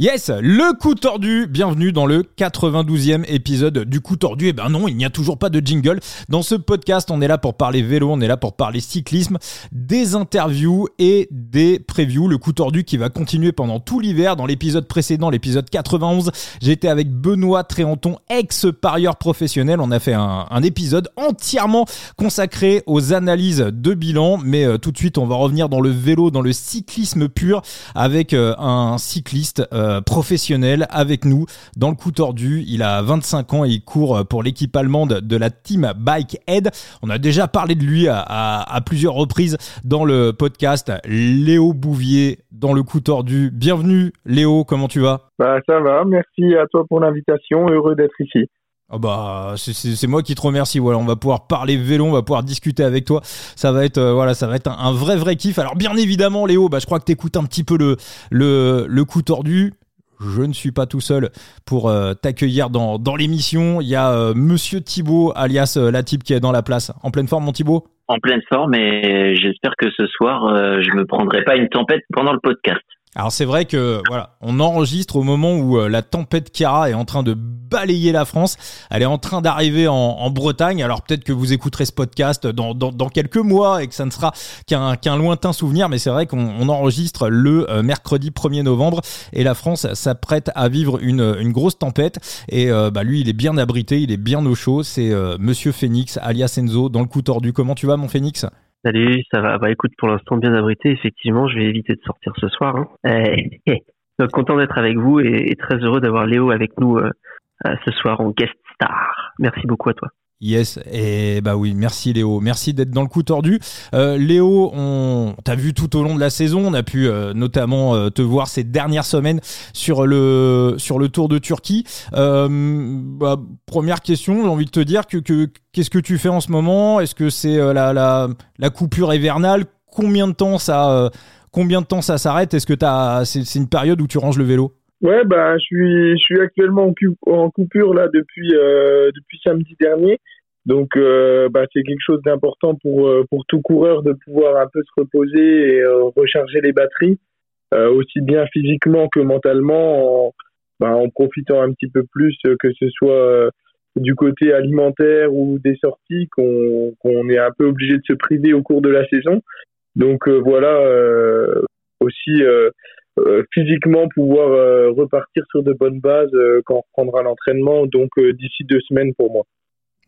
Yes, le coup tordu. Bienvenue dans le 92e épisode du coup tordu. Eh ben non, il n'y a toujours pas de jingle. Dans ce podcast, on est là pour parler vélo, on est là pour parler cyclisme, des interviews et des previews. Le coup tordu qui va continuer pendant tout l'hiver. Dans l'épisode précédent, l'épisode 91, j'étais avec Benoît Tréanton, ex-parieur professionnel. On a fait un, épisode entièrement consacré aux analyses de bilan. Mais euh, tout de suite, on va revenir dans le vélo, dans le cyclisme pur avec euh, un cycliste. Euh, euh, professionnel avec nous dans le coup tordu. Il a 25 ans et il court pour l'équipe allemande de la team Bike Head. On a déjà parlé de lui à, plusieurs reprises dans le podcast. Léo Bouvier dans le coup tordu. Bienvenue Léo, comment tu vas? Bah ça va, merci à toi pour l'invitation, heureux d'être ici. Oh bah c'est moi qui te remercie. Voilà, on va pouvoir parler vélo, on va pouvoir discuter avec toi. Ça va être euh, voilà, ça va être un, vrai vrai kiff. Alors bien évidemment, Léo, bah je crois que tu écoutes un petit peu le le le coup tordu je ne suis pas tout seul pour euh, t'accueillir dans, dans l'émission. Il y a euh, Monsieur Thibaut, alias la type qui est dans la place. En pleine forme, mon Thibaut? En pleine forme, et j'espère que ce soir, je me prendrai pas une tempête pendant le podcast. Alors c'est vrai que voilà, on enregistre au moment où euh, la tempête Chiara est en train de balayer la France. Elle est en train d'arriver en, Bretagne. Alors peut-être que vous écouterez ce podcast dans, dans, quelques mois et que ça ne sera qu'un qu'un lointain souvenir, mais c'est vrai qu'on enregistre le euh, mercredi 1er novembre et la France s'apprête à vivre une, une grosse tempête. Et euh, bah, lui, il est bien abrité, il est bien au chaud. C'est Monsieur Phoenix, alias Enzo, dans le coup tordu. Comment tu vas, mon Phoenix Salut, ça va? Bah écoute, pour l'instant bien abrité. Effectivement, je vais éviter de sortir ce soir. Hein. Eh, donc content d'être avec vous et, très heureux d'avoir Léo avec nous euh, euh, ce soir en guest star. Merci beaucoup à toi. Yes, et bah oui, merci Léo, merci d'être dans le coup tordu. Euh, Léo, on t'a vu tout au long de la saison, on a pu euh, notamment euh, te voir ces dernières semaines sur le sur le Tour de Turquie. Bah, première question, j'ai envie de te dire que qu'est-ce que tu fais en ce moment? Est-ce que c'est la, la, la coupure hivernale? Combien de temps ça combien de temps ça s'arrête? Est-ce que t'as c'est une période où tu ranges le vélo? Ouais, bah, je suis, je suis actuellement en, coupure là depuis, euh, depuis samedi dernier. Donc, euh, bah, c'est quelque chose d'important pour, euh, pour tout coureur de pouvoir un peu se reposer et recharger les batteries, aussi bien physiquement que mentalement, en, bah, en profitant un petit peu plus, que ce soit du côté alimentaire ou des sorties, qu'on qu'on est un peu obligé de se priver au cours de la saison. Donc voilà, aussi euh, physiquement pouvoir euh, repartir sur de bonnes bases euh, quand on reprendra l'entraînement, donc d'ici deux semaines pour moi.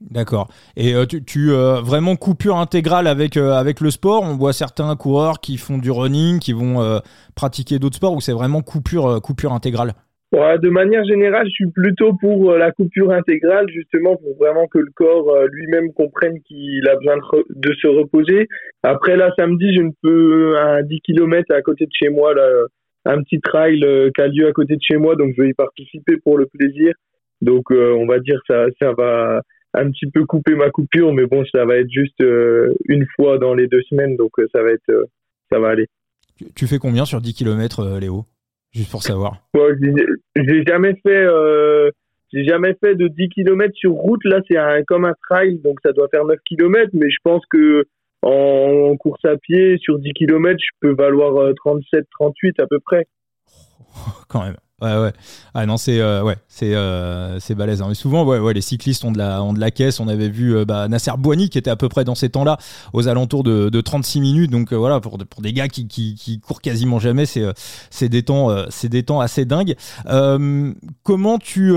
D'accord. Et tu, tu vraiment coupure intégrale avec avec le sport? On voit certains coureurs qui font du running, qui vont pratiquer d'autres sports, ou c'est vraiment coupure coupure intégrale? Ouais, de manière générale, je suis plutôt pour la coupure intégrale, justement pour vraiment que le corps lui-même comprenne qu'il a besoin de, de, se reposer. Après là, samedi, je ne peux à 10 km à côté de chez moi là un petit trail euh, qui a lieu à côté de chez moi, donc je vais y participer pour le plaisir. Donc euh, on va dire ça, ça va un petit peu couper ma coupure, mais bon, ça va être juste euh, une fois dans les deux semaines, donc ça va être, ça va aller. Tu fais combien sur 10 km, Léo? Juste pour savoir. j'ai jamais fait, j'ai jamais fait de 10 km sur route. Là, c'est comme un trail, donc ça doit faire 9 km, mais je pense que en course à pied, sur 10 km, je peux valoir 37, euh, 38 à peu près. Quand même. Ouais, ouais. Ah non, c'est euh, ouais, c'est euh, balèze. Hein. Mais souvent, ouais, ouais, les cyclistes ont de la ont de la caisse. On avait vu bah, Nasser Boigny qui était à peu près dans ces temps-là, aux alentours de, de 36 minutes. Donc voilà, pour pour des gars qui, qui, qui courent quasiment jamais, c'est c'est des temps c'est des temps assez dingues. comment tu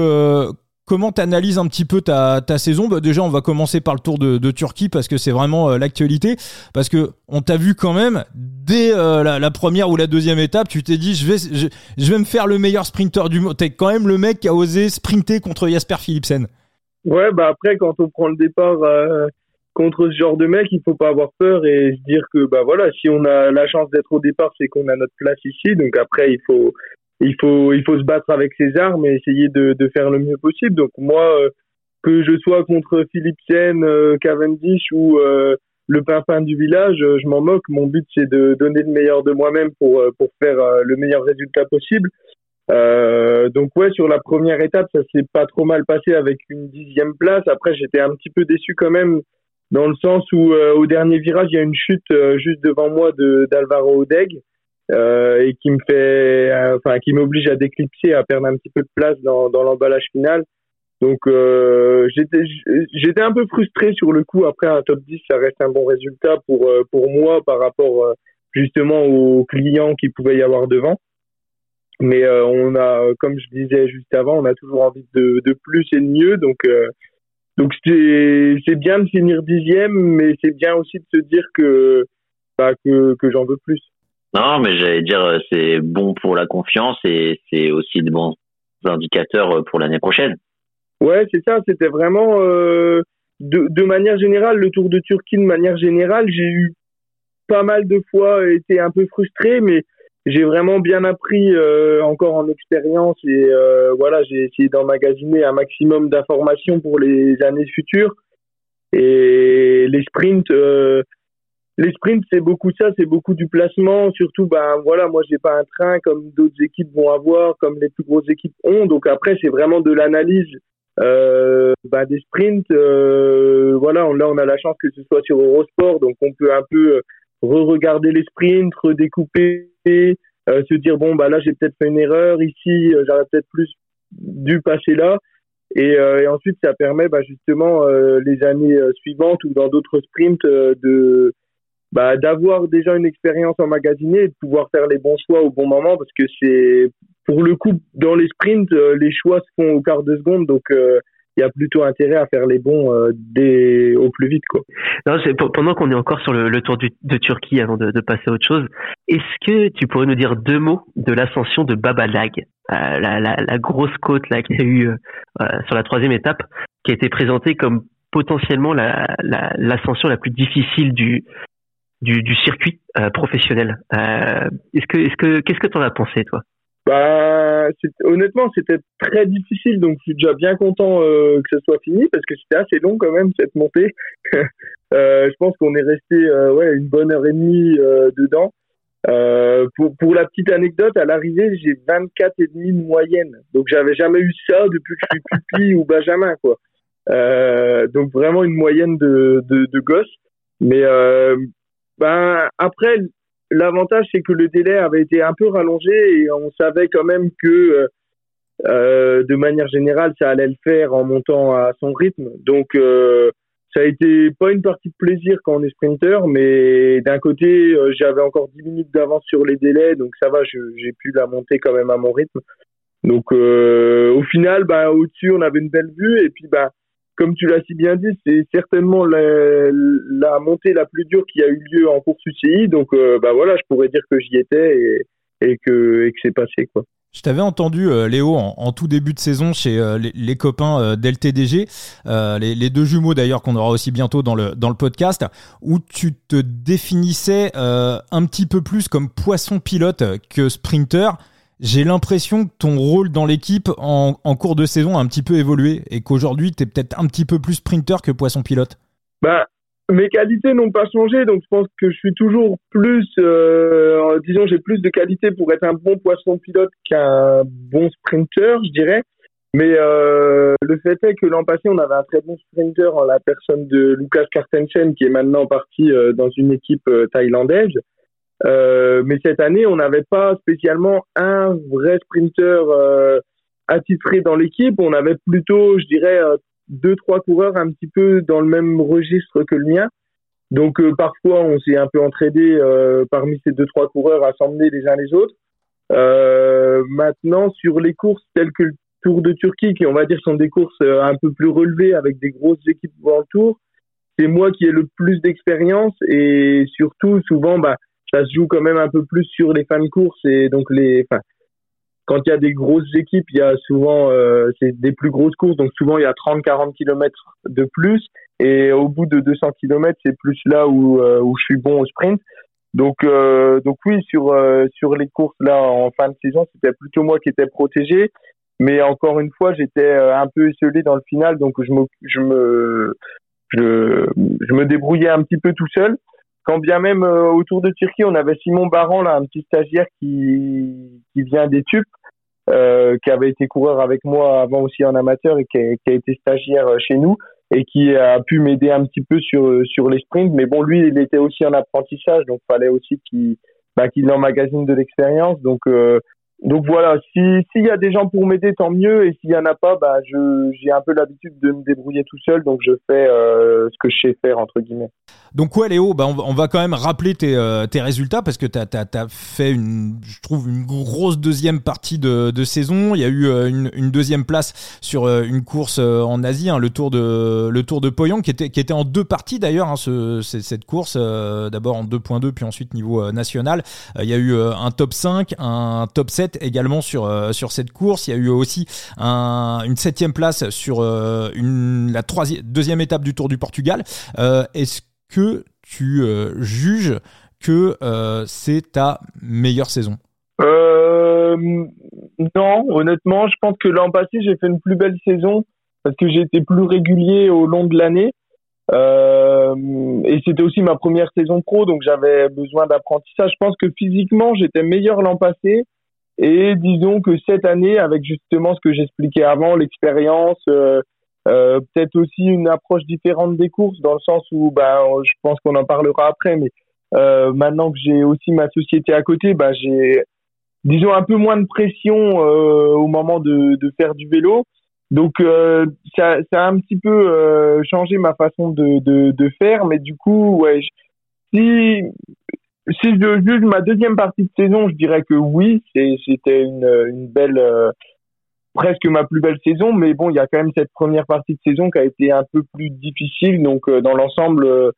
Comment tu un petit peu ta, saison? Bah Déjà, on va commencer par le Tour de, Turquie parce que c'est vraiment euh, l'actualité. Parce que on t'a vu quand même dès euh, la, première ou la deuxième étape, tu t'es dit je vais je, vais me faire le meilleur sprinter du monde. T'es quand même le mec qui a osé sprinter contre Jasper Philipsen. Ouais, bah après quand on prend le départ euh, contre ce genre de mec, il faut pas avoir peur et se dire que bah voilà, si on a la chance d'être au départ, c'est qu'on a notre place ici. Donc après, il faut il faut il faut se battre avec ses armes et essayer de, faire le mieux possible. Donc moi, euh, que je sois contre Philipsen, euh, Cavendish ou euh, le pimpin du village, je m'en moque. Mon but c'est de donner le meilleur de moi-même pour pour faire le meilleur résultat possible. donc ouais, sur la première étape, ça s'est pas trop mal passé avec une dixième place. Après, j'étais un petit peu déçu quand même dans le sens où au dernier virage, il y a une chute juste devant moi de d'Alvaro Odeg et qui me fait, enfin, qui m'oblige à déclipser, à perdre un petit peu de place dans, dans l'emballage final. Donc j'étais j'étais un peu frustré sur le coup. Après un top 10, ça reste un bon résultat pour pour moi par rapport justement aux clients qui pouvait y avoir devant. Mais euh, on a, comme je disais juste avant, on a toujours envie de, de plus et de mieux. Donc, euh, donc c'est c'est bien de finir dixième, mais c'est bien aussi de se dire que bah, que, que j'en veux plus. Non, mais j'allais dire euh, c'est bon pour la confiance et c'est aussi de bons indicateurs pour l'année prochaine. Ouais, c'est ça. C'était vraiment euh, de, manière générale le Tour de Turquie de manière générale. J'ai eu pas mal de fois été un peu frustré, mais j'ai vraiment bien appris euh, encore en expérience et euh, voilà j'ai essayé d'emmagasiner un maximum d'informations pour les années futures et les sprints euh, les sprints c'est beaucoup ça c'est beaucoup du placement surtout ben voilà moi j'ai pas un train comme d'autres équipes vont avoir comme les plus grosses équipes ont donc après c'est vraiment de l'analyse euh, ben, des sprints voilà on, là on a la chance que ce soit sur Eurosport donc on peut un peu re-regarder les sprints, redécouper, euh, se dire bon bah là j'ai peut-être fait une erreur ici, euh, j'aurais peut-être plus dû passer là. Et, euh, et ensuite ça permet bah, justement euh, les années suivantes ou dans d'autres sprints de bah, d'avoir déjà une expérience emmagasinée et de pouvoir faire les bons choix au bon moment parce que c'est pour le coup dans les sprints les choix se font au quart de seconde donc il y a plutôt intérêt à faire les bons euh, dès, au plus vite. Quoi. Non, pendant qu'on est encore sur le, tour du, de Turquie, avant de, de, passer à autre chose, est-ce que tu pourrais nous dire deux mots de l'ascension de Babalag, euh, la, la, la, grosse côte là qu'il y a eu euh, sur la troisième étape, qui a été présentée comme potentiellement l'ascension la, la, plus difficile du, du, circuit euh, professionnel. Euh, est-ce que, est-ce que, qu'est-ce que tu en as pensé, toi? Bah, honnêtement, c'était très difficile, donc je suis déjà bien content euh, que ce soit fini parce que c'était assez long quand même cette montée. je pense qu'on est resté ouais une bonne heure et demie dedans. Pour, pour la petite anecdote, à l'arrivée, j'ai 24 et demi de moyenne, donc j'avais jamais eu ça depuis que je suis pupi ou Benjamin quoi. donc vraiment une moyenne de de, de gosse. Mais ben après L'avantage, c'est que le délai avait été un peu rallongé et on savait quand même que euh, euh, de manière générale, ça allait le faire en montant à son rythme. Donc, euh, ça a été pas une partie de plaisir quand on est sprinter, mais d'un côté, j'avais encore 10 minutes d'avance sur les délais, donc ça va, j'ai pu la monter quand même à mon rythme. Donc, au final, bah, au-dessus, on avait une belle vue et puis, bah, comme tu l'as si bien dit, c'est certainement la, montée la plus dure qui a eu lieu en course UCI. Donc, euh, bah voilà, je pourrais dire que j'y étais et, que, c'est passé, quoi. Je t'avais entendu, euh, Léo, en, tout début de saison chez euh, les, copains d'LTDG, les, les, deux jumeaux d'ailleurs qu'on aura aussi bientôt dans le, dans le podcast, où tu te définissais un petit peu plus comme poisson pilote que sprinter j'ai l'impression que ton rôle dans l'équipe en, cours de saison a un petit peu évolué et qu'aujourd'hui, tu es peut-être un petit peu plus sprinter que poisson pilote. Bah, mes qualités n'ont pas changé, donc je pense que je suis toujours plus, euh, disons, j'ai plus de qualités pour être un bon poisson pilote qu'un bon sprinter, je dirais. Mais euh, le fait est que l'an passé, on avait un très bon sprinter en la personne de Lucas Cartensen, qui est maintenant parti euh, dans une équipe thaïlandaise. Euh, mais cette année, on n'avait pas spécialement un vrai sprinter euh, attitré dans l'équipe. On avait plutôt, je dirais, euh, deux trois coureurs un petit peu dans le même registre que le mien. Donc euh, parfois, on s'est un peu entraidé parmi ces deux trois coureurs à s'emmener les uns les autres. maintenant, sur les courses telles que le Tour de Turquie, qui on va dire sont des courses un peu plus relevées avec des grosses équipes dans Tour, c'est moi qui ai le plus d'expérience et surtout souvent, bah ça se joue quand même un peu plus sur les fins de course et donc les, enfin, quand il y a des grosses équipes, il y a souvent euh, c'est des plus grosses courses, donc souvent il y a 30-40 km de plus et au bout de 200 km, c'est plus là où euh, où je suis bon au sprint. Donc euh, donc oui, sur euh, sur les courses là en fin de saison, c'était plutôt moi qui étais protégé, mais encore une fois, j'étais un peu esselé dans le final, donc je me je me je me débrouillais un petit peu tout seul quand bien même euh, autour de Turquie, on avait Simon Baran, là, un petit stagiaire qui, qui vient des Tupes, euh, qui avait été coureur avec moi avant aussi en amateur et qui a, qui a été stagiaire euh, chez nous et qui a pu m'aider un petit peu sur sur les sprints. Mais bon, lui, il était aussi en apprentissage, donc fallait aussi qu'il bah, qu'il emmagasine de l'expérience. Donc donc voilà, si s'il y a des gens pour m'aider, tant mieux. Et s'il y en a pas, bah je j'ai un peu l'habitude de me débrouiller tout seul, donc je fais euh, ce que je sais faire entre guillemets. Donc ouais, Léo, bah on, va quand même rappeler tes, euh, tes résultats parce que tu as, fait une, je trouve une grosse deuxième partie de, de saison. Il y a eu euh, une, deuxième place sur une course en Asie, hein, le tour de le tour de qui était qui était en deux parties d'ailleurs. Hein, ce, cette course, d'abord en 2.2 puis ensuite niveau national. Il y a eu un top 5, un top 7 également sur, euh, sur cette course. Il y a eu aussi un, une septième place sur euh, la troisième, deuxième étape du Tour du Portugal. Euh, est-ce que tu juges que c'est ta meilleure saison? Non, honnêtement, je pense que l'an passé, j'ai fait une plus belle saison parce que j'ai été plus régulier au long de l'année. et c'était aussi ma première saison pro, donc j'avais besoin d'apprentissage. Je pense que physiquement, j'étais meilleur l'an passé. Et disons que cette année, avec justement ce que j'expliquais avant, l'expérience, euh, euh, peut-être aussi une approche différente des courses, dans le sens où, bah, je pense qu'on en parlera après, mais euh, maintenant que j'ai aussi ma société à côté, bah, j'ai, disons, un peu moins de pression au moment de, faire du vélo. Donc, ça, a un petit peu changé ma façon de, faire, mais du coup, ouais, si si je juge ma deuxième partie de saison, je dirais que oui, c'était une, une belle, euh, presque ma plus belle saison. Mais bon, il y a quand même cette première partie de saison qui a été un peu plus difficile. Donc, euh, dans l'ensemble, euh,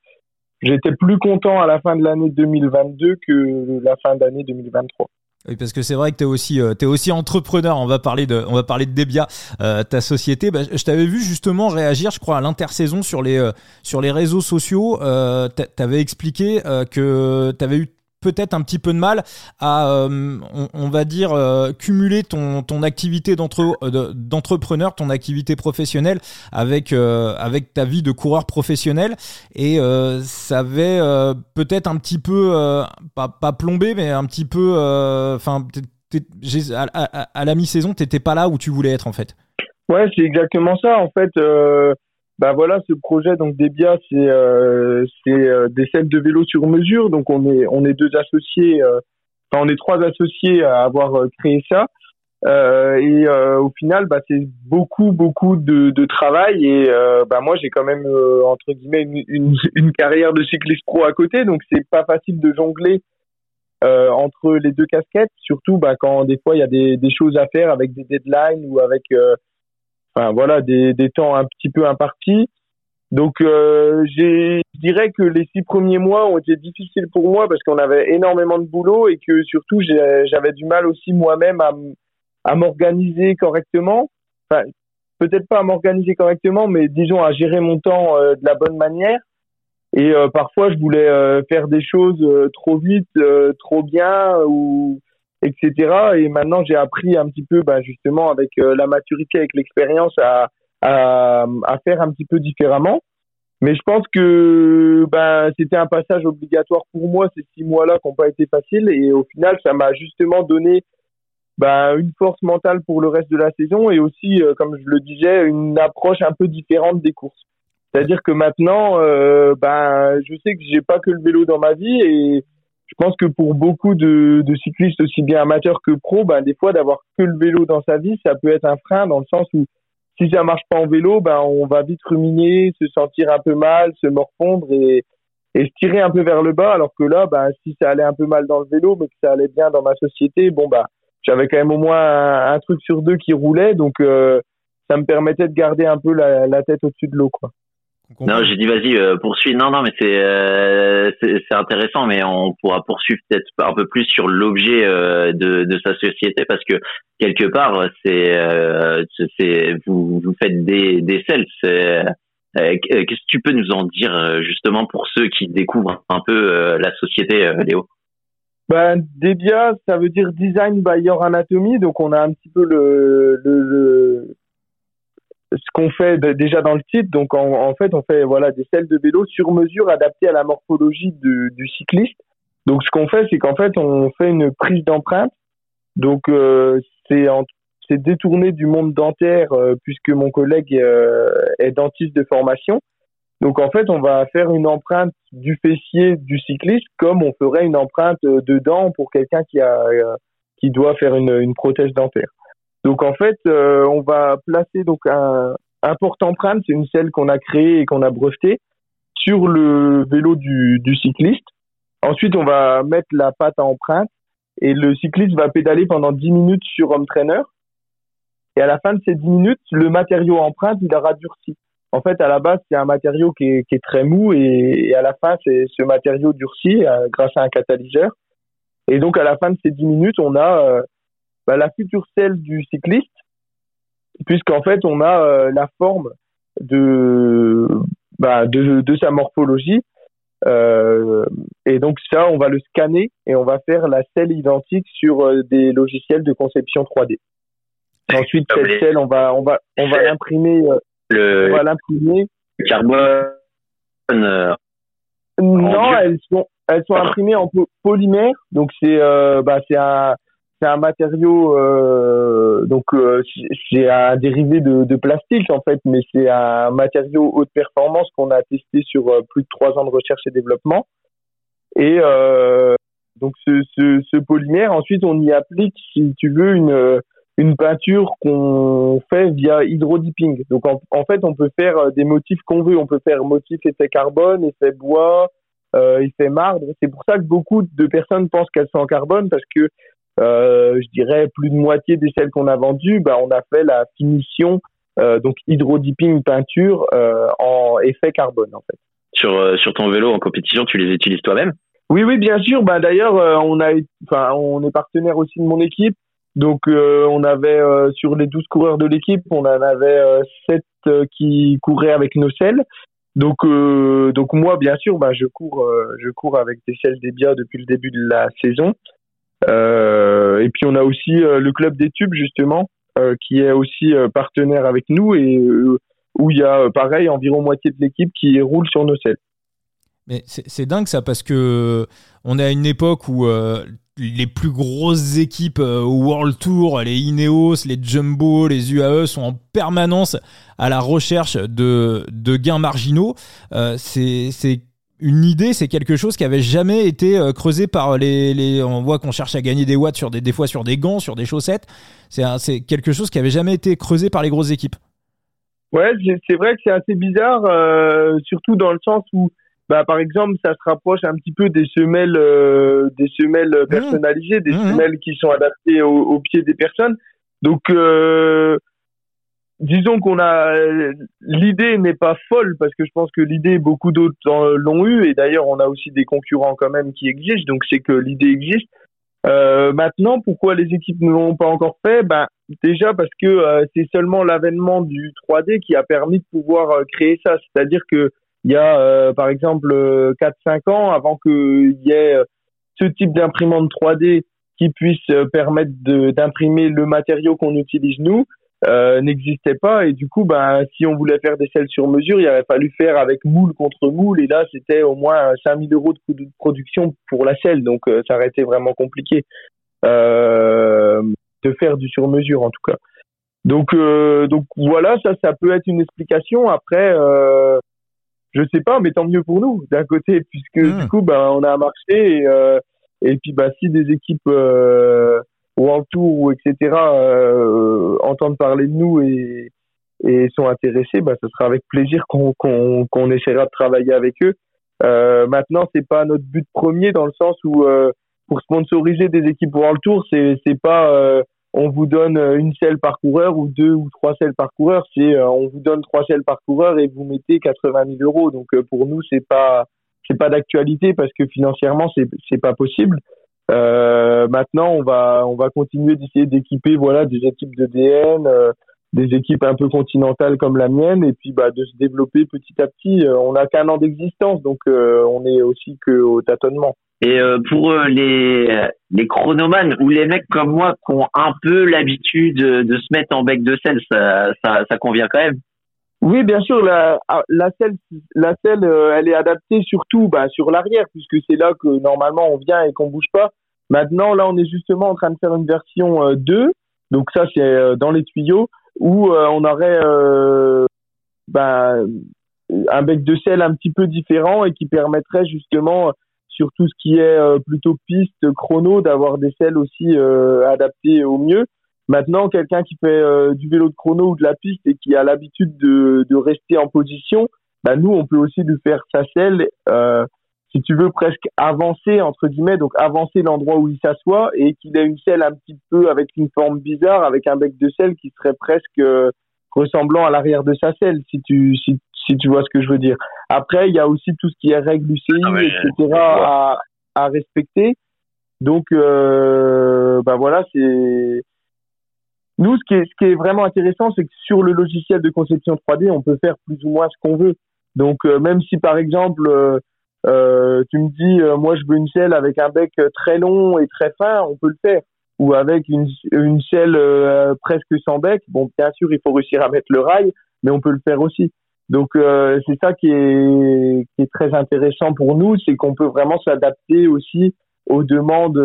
j'étais plus content à la fin de l'année 2022 que la fin d'année 2023. Oui, parce que c'est vrai que tu es aussi, euh, aussi entrepreneur. On va parler de, on va parler de Debia, euh, ta société. Bah, je t'avais vu justement réagir, je crois, à l'intersaison sur les, euh, sur les réseaux sociaux. Euh, tu avais expliqué que tu avais eu peut-être un petit peu de mal à, euh, on, va dire, euh, cumuler ton, ton activité euh, d'entrepreneur, ton activité professionnelle avec, avec ta vie de coureur professionnel. Et ça avait peut-être un petit peu, pas, plombé, mais un petit peu, enfin, à, à, la mi-saison, t'étais pas là où tu voulais être en fait. Ouais, c'est exactement ça. En fait, bah voilà, ce projet donc Debia, c'est euh, c'est euh, des selles de vélo sur mesure. Donc on est on est deux associés, euh, enfin on est trois associés à avoir euh, créé ça. et au final, bah c'est beaucoup beaucoup de, de travail. Et bah moi j'ai quand même entre guillemets une, une, une, carrière de cycliste pro à côté, donc c'est pas facile de jongler. entre les deux casquettes, surtout bah, quand des fois il y a des, des choses à faire avec des deadlines ou avec enfin voilà des, des temps un petit peu impartis. Donc euh, je dirais que les six premiers mois ont été difficiles pour moi parce qu'on avait énormément de boulot et que surtout j'avais du mal aussi moi-même à, à m'organiser correctement. Enfin, peut-être pas à m'organiser correctement, mais disons à gérer mon temps euh, de la bonne manière. Et euh, parfois, je voulais euh, faire des choses trop vite, trop bien, ou etc. Et maintenant, j'ai appris un petit peu, ben, justement, avec euh, la maturité, avec l'expérience, à, à, faire un petit peu différemment. Mais je pense que ben, c'était un passage obligatoire pour moi, ces six mois-là qui n'ont pas été faciles. Et au final, ça m'a justement donné ben, une force mentale pour le reste de la saison et aussi, euh, comme je le disais, une approche un peu différente des courses. C'est-à-dire que maintenant, ben, je sais que j'ai pas que le vélo dans ma vie et je pense que pour beaucoup de, cyclistes aussi bien amateurs que pro, ben des fois d'avoir que le vélo dans sa vie, ça peut être un frein dans le sens où si ça marche pas en vélo, ben on va vite ruminer, se sentir un peu mal, se morfondre et, et se tirer un peu vers le bas. Alors que là, ben si ça allait un peu mal dans le vélo, mais que ça allait bien dans ma société, bon ben j'avais quand même au moins un, truc sur deux qui roulait, donc euh, ça me permettait de garder un peu la, la tête au-dessus de l'eau, quoi. Non, j'ai dit vas-y euh, poursuis. Non, non, mais euh, c'est c'est intéressant, mais on pourra poursuivre peut-être un peu plus sur l'objet euh, de, de sa société parce que quelque part c'est euh, c'est vous vous faites des des sales. Qu'est-ce que tu peux nous en dire justement pour ceux qui découvrent un peu la société, Léo? Ben, Debia, ça veut dire Design by Your Anatomy, donc on a un petit peu le, le, le ce qu'on fait déjà dans le titre. Donc en, fait, on fait voilà des selles de vélo sur mesure adaptées à la morphologie du, cycliste. Donc ce qu'on fait, c'est qu'en fait, on fait une prise d'empreinte. Donc euh, c'est détourné du monde dentaire euh, puisque mon collègue euh, est dentiste de formation. Donc en fait, on va faire une empreinte du fessier du cycliste comme on ferait une empreinte de dent pour quelqu'un qui a qui doit faire une prothèse dentaire. Donc en fait, on va placer donc un, un porte-empreinte, c'est une selle qu'on a créée et qu'on a brevetée sur le vélo du, du cycliste. Ensuite, on va mettre la patte à empreinte et le cycliste va pédaler pendant 10 minutes sur home trainer. Et à la fin de ces 10 minutes, le matériau empreinte, il aura durci. En fait, à la base, c'est un matériau qui est, qui est très mou et, à la fin, c'est ce matériau durci euh, grâce à un catalyseur. Et donc, à la fin de ces 10 minutes, on a euh, bah, la future selle du cycliste, puisqu'en fait, on a euh, la forme de, bah, de, de sa morphologie euh, et donc ça, on va le scanner et on va faire la selle identique sur euh, des logiciels de conception 3D. Ensuite, cette selle, on va, on va, on va l'imprimer. Le on va l'imprimer. Carbone. non, elles sont, elles sont imprimées en polymère. Donc c'est, bah, c'est un, c'est un matériau euh, donc euh, c'est un dérivé de, de, plastique en fait mais c'est un matériau haute performance qu'on a testé sur euh, plus de trois ans de recherche et développement. Et euh, donc ce, ce, ce, polymère ensuite on y applique si tu veux une une peinture qu'on fait via hydrodipping. Donc en, en, fait on peut faire des motifs qu'on veut. On peut faire motif effet carbone effet bois effet marbre. C'est pour ça que beaucoup de personnes pensent qu'elles sont en carbone parce que euh, je dirais plus de moitié des celles qu'on a vendues, bah, on a fait la finition, euh, donc hydrodipping peinture euh, en effet carbone en fait. Sur, euh, sur ton vélo en compétition, tu les utilises toi-même? Oui, oui, bien sûr. Bah, D'ailleurs, euh, on, a, enfin, on est partenaire aussi de mon équipe. Donc, on avait sur les 12 coureurs de l'équipe, on en avait 7 qui couraient avec nos selles. Donc, donc moi, bien sûr, bah, je cours, je cours avec des selles Debia depuis le début de la saison. Euh, et puis on a aussi euh, le club des tubes justement, euh, qui est aussi partenaire avec nous et où il y a pareil environ moitié de l'équipe qui roule sur nos selles. Mais c'est dingue ça parce que on est à une époque où les plus grosses équipes au World Tour, les Ineos, les Jumbo, les UAE sont en permanence à la recherche de, de gains marginaux. c'est une idée, c'est quelque chose qui avait jamais été euh, creusé par les, les on voit qu'on cherche à gagner des watts sur des, des fois sur des gants, sur des chaussettes. C'est c'est quelque chose qui avait jamais été creusé par les grosses équipes. Ouais, c'est vrai que c'est assez bizarre, euh, surtout dans le sens où, bah, par exemple, ça se rapproche un petit peu des semelles, euh, des semelles mmh. personnalisées, des mmh. semelles qui sont adaptées au, au pied des personnes. Donc, disons qu'on a l'idée n'est pas folle parce que je pense que l'idée beaucoup d'autres l'ont eu et d'ailleurs on a aussi des concurrents quand même qui existent donc c'est que l'idée existe. Euh, maintenant pourquoi les équipes ne l'ont pas encore fait? Ben déjà parce que euh, c'est seulement l'avènement du 3D qui a permis de pouvoir euh, créer ça. C'est-à-dire que il y a euh, par exemple 4-5 ans avant qu'il y ait ce type d'imprimante 3D qui puisse permettre d'imprimer le matériau qu'on utilise nous euh, n'existait pas. Et du coup ben si on voulait faire des selles sur mesure il aurait fallu faire avec moule contre moule. Et là c'était au moins 5000 euros de coût de production pour la selle. Donc euh, ça aurait été vraiment compliqué euh, de faire du sur mesure en tout cas. Donc euh, donc voilà ça ça peut être une explication. Après euh, je sais pas mais tant mieux pour nous d'un côté puisque mmh. du coup ben on a un marché et, et puis bah si des équipes ou en tour, etc., euh, entendent parler de nous et, et sont intéressés, bah, ce sera avec plaisir qu'on qu'on qu'on essaiera de travailler avec eux. Euh, maintenant, c'est pas notre but premier dans le sens où euh, pour sponsoriser des équipes World Tour, c'est c'est pas euh, on vous donne une selle par coureur ou deux ou trois selles par coureur, c'est euh, on vous donne trois selles par coureur et vous mettez 80 000 euros. Donc pour nous, c'est pas c'est pas d'actualité parce que financièrement c'est c'est pas possible. Euh, maintenant, on va on va continuer d'essayer d'équiper voilà des équipes de DN, euh, des équipes un peu continentales comme la mienne, et puis bah de se développer petit à petit. Euh, on n'a qu'un an d'existence, donc on est aussi que au tâtonnement. Et pour les les chronomanes ou les mecs comme moi qui ont un peu l'habitude de se mettre en bec de sel, ça ça, ça convient quand même. Oui, bien sûr, la, ah, la selle, la selle euh, elle est adaptée surtout bah, sur l'arrière, puisque c'est là que normalement on vient et qu'on bouge pas. Maintenant, là, on est justement en train de faire une version 2, euh, donc ça, c'est euh, dans les tuyaux, où on aurait bah, un bec de sel un petit peu différent et qui permettrait justement sur tout ce qui est plutôt piste, chrono, d'avoir des selles aussi adaptés au mieux. Maintenant, quelqu'un qui fait du vélo de chrono ou de la piste et qui a l'habitude de, de rester en position, bah nous, on peut aussi lui faire sa selle, euh, si tu veux, presque avancer, entre guillemets, donc avancer l'endroit où il s'assoit et qu'il ait une selle un petit peu avec une forme bizarre, avec un bec de selle qui serait presque euh, ressemblant à l'arrière de sa selle, si tu, si, si tu vois ce que je veux dire. Après, il y a aussi tout ce qui est règles UCI, ah etc. à, à respecter. Donc, euh, bah voilà, c'est nous, ce qui, est, ce qui est vraiment intéressant, c'est que sur le logiciel de conception 3D, on peut faire plus ou moins ce qu'on veut. Donc euh, même si par exemple euh, euh, tu me dis moi je veux une selle avec un bec très long et très fin, on peut le faire. Ou avec une, une selle presque sans bec, bon bien sûr il faut réussir à mettre le rail, mais on peut le faire aussi. Donc c'est ça qui est, qui est très intéressant pour nous, c'est qu'on peut vraiment s'adapter aussi aux demandes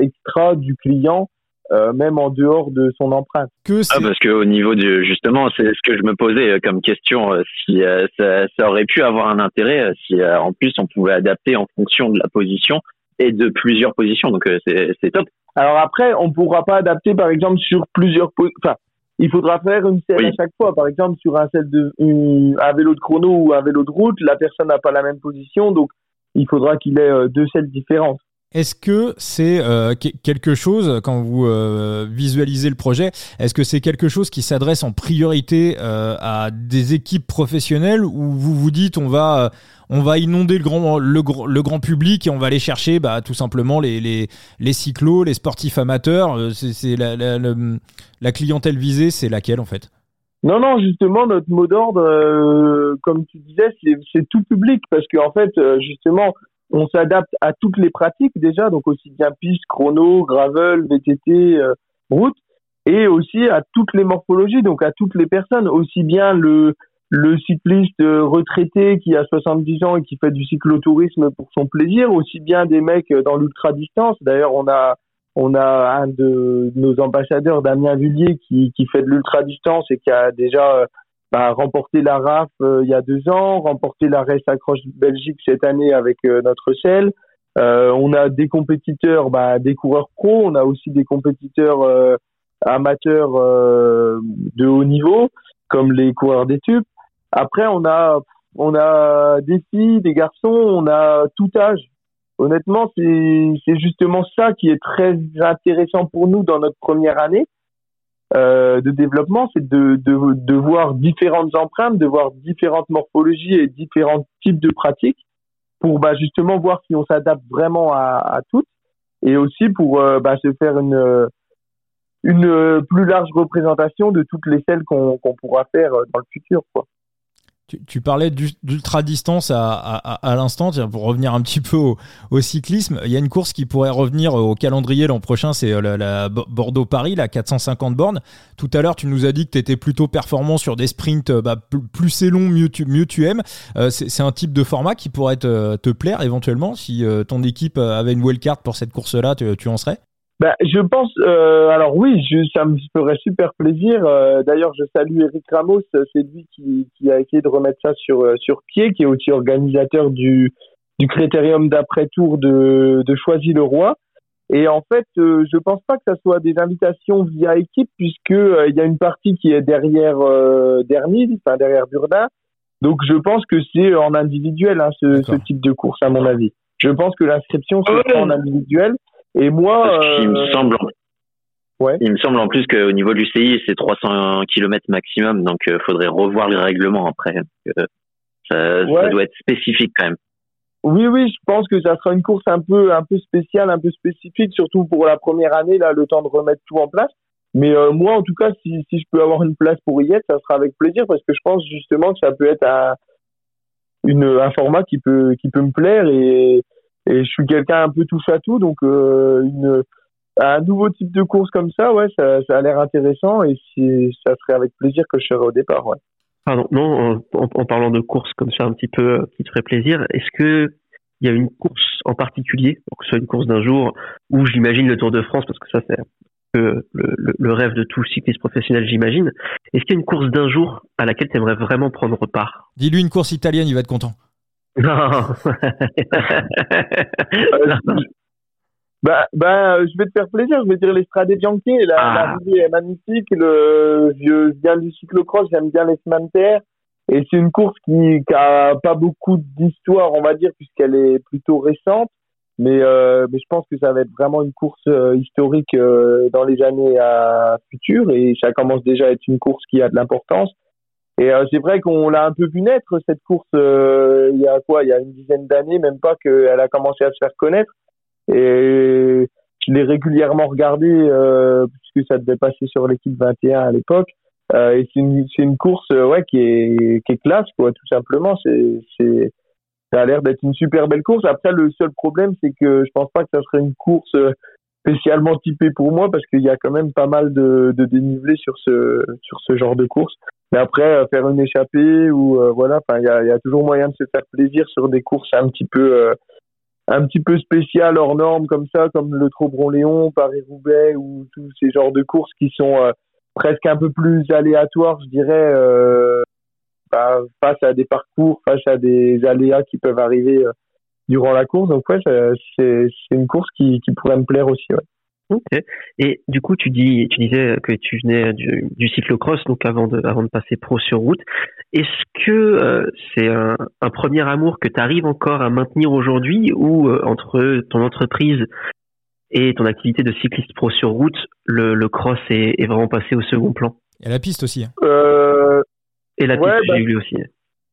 extra du client euh, même en dehors de son empreinte. Que ah, parce qu'au niveau du justement, c'est ce que je me posais euh, comme question, euh, si ça, ça, aurait pu avoir un intérêt si en plus on pouvait adapter en fonction de la position et de plusieurs positions. Donc c'est top. Alors après, on pourra pas adapter par exemple sur plusieurs enfin il faudra faire une selle à chaque fois. Par exemple, sur un, de, un vélo de chrono ou un vélo de route, la personne n'a pas la même position, donc il faudra qu'il ait deux selles différentes. Est-ce que c'est euh, quelque chose, quand vous euh, visualisez le projet, est-ce que c'est quelque chose qui s'adresse en priorité euh, à des équipes professionnelles ou vous vous dites on va, on va inonder le grand, le, le, grand public et on va aller chercher bah, tout simplement les, les, les cyclos, les sportifs amateurs C'est la, la, la, clientèle visée, c'est laquelle en fait? Non, non, justement, notre mot d'ordre, comme tu disais, c'est tout public parce qu'en en fait, justement, on s'adapte à toutes les pratiques déjà, donc aussi bien piste, chrono, gravel, VTT, euh, route, et aussi à toutes les morphologies, donc à toutes les personnes, aussi bien le le cycliste euh, retraité qui a 70 ans et qui fait du cyclotourisme pour son plaisir, aussi bien des mecs dans l'ultra distance. D'ailleurs, on a on a un de nos ambassadeurs, Damien Villiers, qui, qui fait de l'ultra distance et qui a déjà euh, bah, remporté la RAF euh, il y a deux ans, remporté la Race Accroche Belgique cette année avec euh, notre selle. Euh, on a des compétiteurs, bah, des coureurs pro, on a aussi des compétiteurs amateurs de haut niveau, comme les coureurs des tubes. Après, on a on a des filles, des garçons, on a tout âge. Honnêtement, c'est justement ça qui est très intéressant pour nous dans notre première année, euh, de développement, c'est de, de, de, voir différentes empreintes, de voir différentes morphologies et différents types de pratiques pour bah, justement voir si on s'adapte vraiment à, à, toutes et aussi pour euh, bah, se faire une, une plus large représentation de toutes les celles qu'on qu'on pourra faire dans le futur. Quoi. Tu, parlais d'ultra distance à, à, l'instant, pour revenir un petit peu au, cyclisme. Il y a une course qui pourrait revenir au calendrier l'an prochain, c'est euh, la, Bordeaux-Paris, la 450 bornes. Tout à l'heure, tu nous as dit que tu étais plutôt performant sur des sprints, euh, bah, plus c'est long, mieux tu, mieux tu aimes. Euh, c'est un type de format qui pourrait te, te plaire éventuellement si ton équipe avait une wildcard pour cette course-là, tu en serais? Bah, je pense, euh, alors oui, je, ça me ferait super plaisir. Euh, d'ailleurs, je salue Eric Ramos, c'est lui qui, qui, a essayé de remettre ça sur, euh, sur pied, qui est aussi organisateur du, du critérium d'après-tour de, de Choisy-le-Roi. Et en fait, euh, je pense pas que ça soit des invitations via équipe, puisque il y a une partie qui est derrière euh, Dernier, enfin derrière Burdin. Donc, je pense que c'est en individuel hein, ce, ce type de course, à mon avis. Je pense que l'inscription c'est en individuel. Et moi, il me euh, semble, ouais. il me semble en plus qu'au niveau de l'UCI, c'est 300 km maximum, donc il euh, faudrait revoir les règlements après. Euh, ça, ça, doit être spécifique quand même. Oui, oui, je pense que ça sera une course un peu, un peu spéciale, un peu spécifique, surtout pour la première année, là, le temps de remettre tout en place. Mais moi, en tout cas, si, si je peux avoir une place pour y être, ça sera avec plaisir parce que je pense justement que ça peut être un, une, un format qui peut, qui peut me plaire et, et je suis quelqu'un un peu touche à tout, donc euh, une, un nouveau type de course comme ça, ouais, ça, ça a l'air intéressant et si, ça serait avec plaisir que je serais au départ, ouais. Pardon, non, en, en, parlant de course comme ça un petit peu qui te ferait plaisir, est-ce que il y a une course en particulier, que ce soit une course d'un jour, ou j'imagine le Tour de France, parce que ça c'est peu le, rêve de tout cycliste professionnel, j'imagine. Est-ce qu'il y a une course d'un jour à laquelle tu aimerais vraiment prendre part? Dis-lui une course italienne, il va être content. Non. bah, bah, je vais te faire plaisir. Je vais dire l'Estrade Bianchi. La, ah. la est magnifique. Le, je viens du cyclocross. J'aime bien les semaines Et c'est une course qui, qui a pas beaucoup d'histoire, on va dire, puisqu'elle est plutôt récente. Mais, euh, mais je pense que ça va être vraiment une course euh, historique euh, dans les années à futures et ça commence déjà à être une course qui a de l'importance. Et euh, c'est vrai qu'on l'a un peu vu naître cette course il y a quoi Il y a une dizaine d'années, même pas qu'elle a commencé à se faire connaître. Et je l'ai régulièrement regardé puisque ça devait passer sur l'équipe 21 à l'époque. et c'est une, c'est une course ouais qui est qui est classe quoi, tout simplement. C'est c'est ça a l'air d'être une super belle course. Après, le seul problème, c'est que je pense pas que ça serait une course euh, spécialement typée pour moi parce qu'il y a quand même pas mal de, de dénivelé sur ce sur ce genre de course. Mais après, euh, faire une échappée ou euh, voilà, enfin, il y a, y a, toujours moyen de se faire plaisir sur des courses un petit peu un petit peu spéciales hors normes comme ça, comme le Trobron-Léon, Paris-Roubaix ou tous ces genres de courses qui sont presque un peu plus aléatoires, je dirais face à des parcours, face à des aléas qui peuvent arriver euh, durant la course. Donc ouais, c'est une course qui, qui pourrait me plaire aussi. Ouais. Ok. Et du coup, tu dis, tu disais que tu venais du, du cyclocross, donc avant de, avant de passer pro sur route. Est-ce que euh, c'est un, un, premier amour que tu arrives encore à maintenir aujourd'hui, ou euh, entre ton entreprise et ton activité de cycliste pro sur route, le, le cross est, est, vraiment passé au second plan? A la piste aussi. Hein. Euh, et la ouais, bah, j'ai aussi.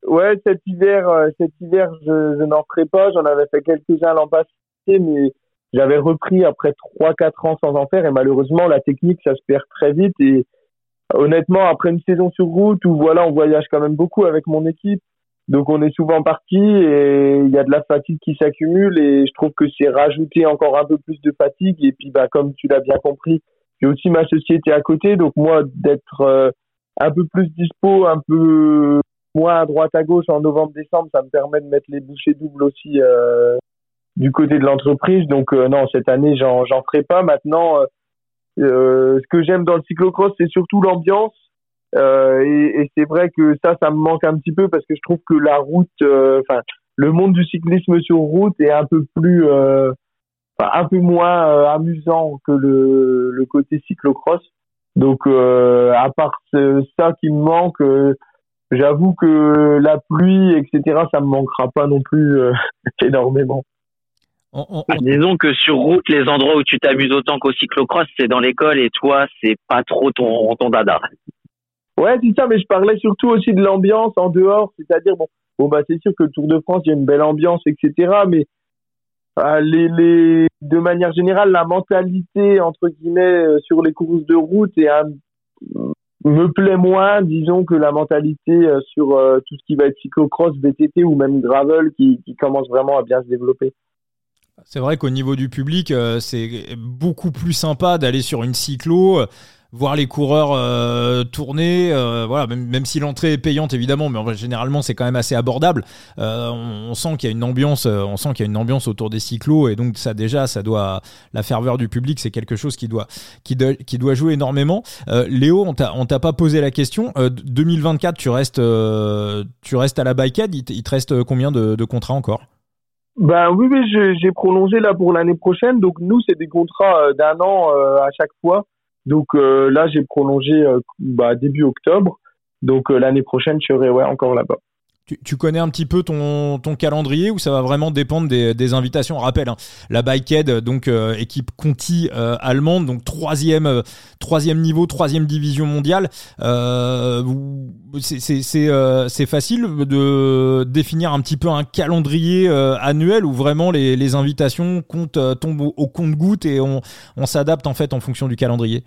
Ouais, cet hiver, cet hiver, je, je n'en ferai pas. J'en avais fait quelques-uns l'an passé, mais j'avais repris après trois, quatre ans sans en faire. Et malheureusement, la technique, ça se perd très vite. Et honnêtement, après une saison sur route où voilà, on voyage quand même beaucoup avec mon équipe. Donc on est souvent parti et il y a de la fatigue qui s'accumule et je trouve que c'est rajouter encore un peu plus de fatigue. Et puis bah comme tu l'as bien compris, j'ai aussi ma société à côté. Donc moi d'être euh, un peu plus dispo, un peu moins à droite à gauche en novembre-décembre, ça me permet de mettre les bouchées doubles aussi euh, du côté de l'entreprise. Donc euh, non, cette année, j'en j'en ferai pas. Maintenant, euh, euh ce que j'aime dans le cyclocross, c'est surtout l'ambiance. Euh, et, et c'est vrai que ça, ça me manque un petit peu parce que je trouve que la route, enfin, le monde du cyclisme sur route est un peu plus, un peu moins amusant que le, le côté cyclocross. Donc, à part ça qui me manque, j'avoue que la pluie, etc., ça me manquera pas non plus euh, énormément. Disons que sur route, les endroits où tu t'amuses autant qu'au cyclocross, c'est dans l'école et toi, c'est pas trop ton, ton dada. Ouais, c'est ça, mais je parlais surtout aussi de l'ambiance en dehors, c'est-à-dire, bon, bon bah, c'est sûr que le Tour de France, il y a une belle ambiance, etc., mais euh, les, les, de manière générale, la mentalité entre guillemets euh, sur les courses de route me plaît moins, disons, que la mentalité euh, sur tout ce qui va être cyclocross, VTT ou même gravel qui, qui commence vraiment à bien se développer. C'est vrai qu'au niveau du public, c'est beaucoup plus sympa d'aller sur une cyclo voir les coureurs euh, tourner. Euh, même, si l'entrée est payante évidemment, mais généralement c'est quand même assez abordable. Euh, on, sent qu'il y a une ambiance, on sent qu'il y a une ambiance autour des cyclos et donc ça déjà, ça doit la ferveur du public, c'est quelque chose qui doit jouer énormément. Léo, on t'a t'a pas posé la question. 2024, tu restes tu restes à la Bikehead. Il, te reste combien de contrats encore? Ben oui, oui, j'ai prolongé là pour l'année prochaine. Donc nous, c'est des contrats d'un an à chaque fois. Donc euh, là, j'ai prolongé euh, bah, début octobre. Donc euh, l'année prochaine, je serai ouais, encore là-bas. Tu, tu, connais un petit peu ton, calendrier ou ça va vraiment dépendre des, invitations? Rappel, hein, la Bikehead, donc équipe Conti allemande, donc troisième, troisième niveau, troisième division mondiale. Euh, c'est facile de définir un petit peu un calendrier annuel où vraiment les, invitations comptent, tombent au, compte-goutte et on s'adapte en fait en fonction du calendrier?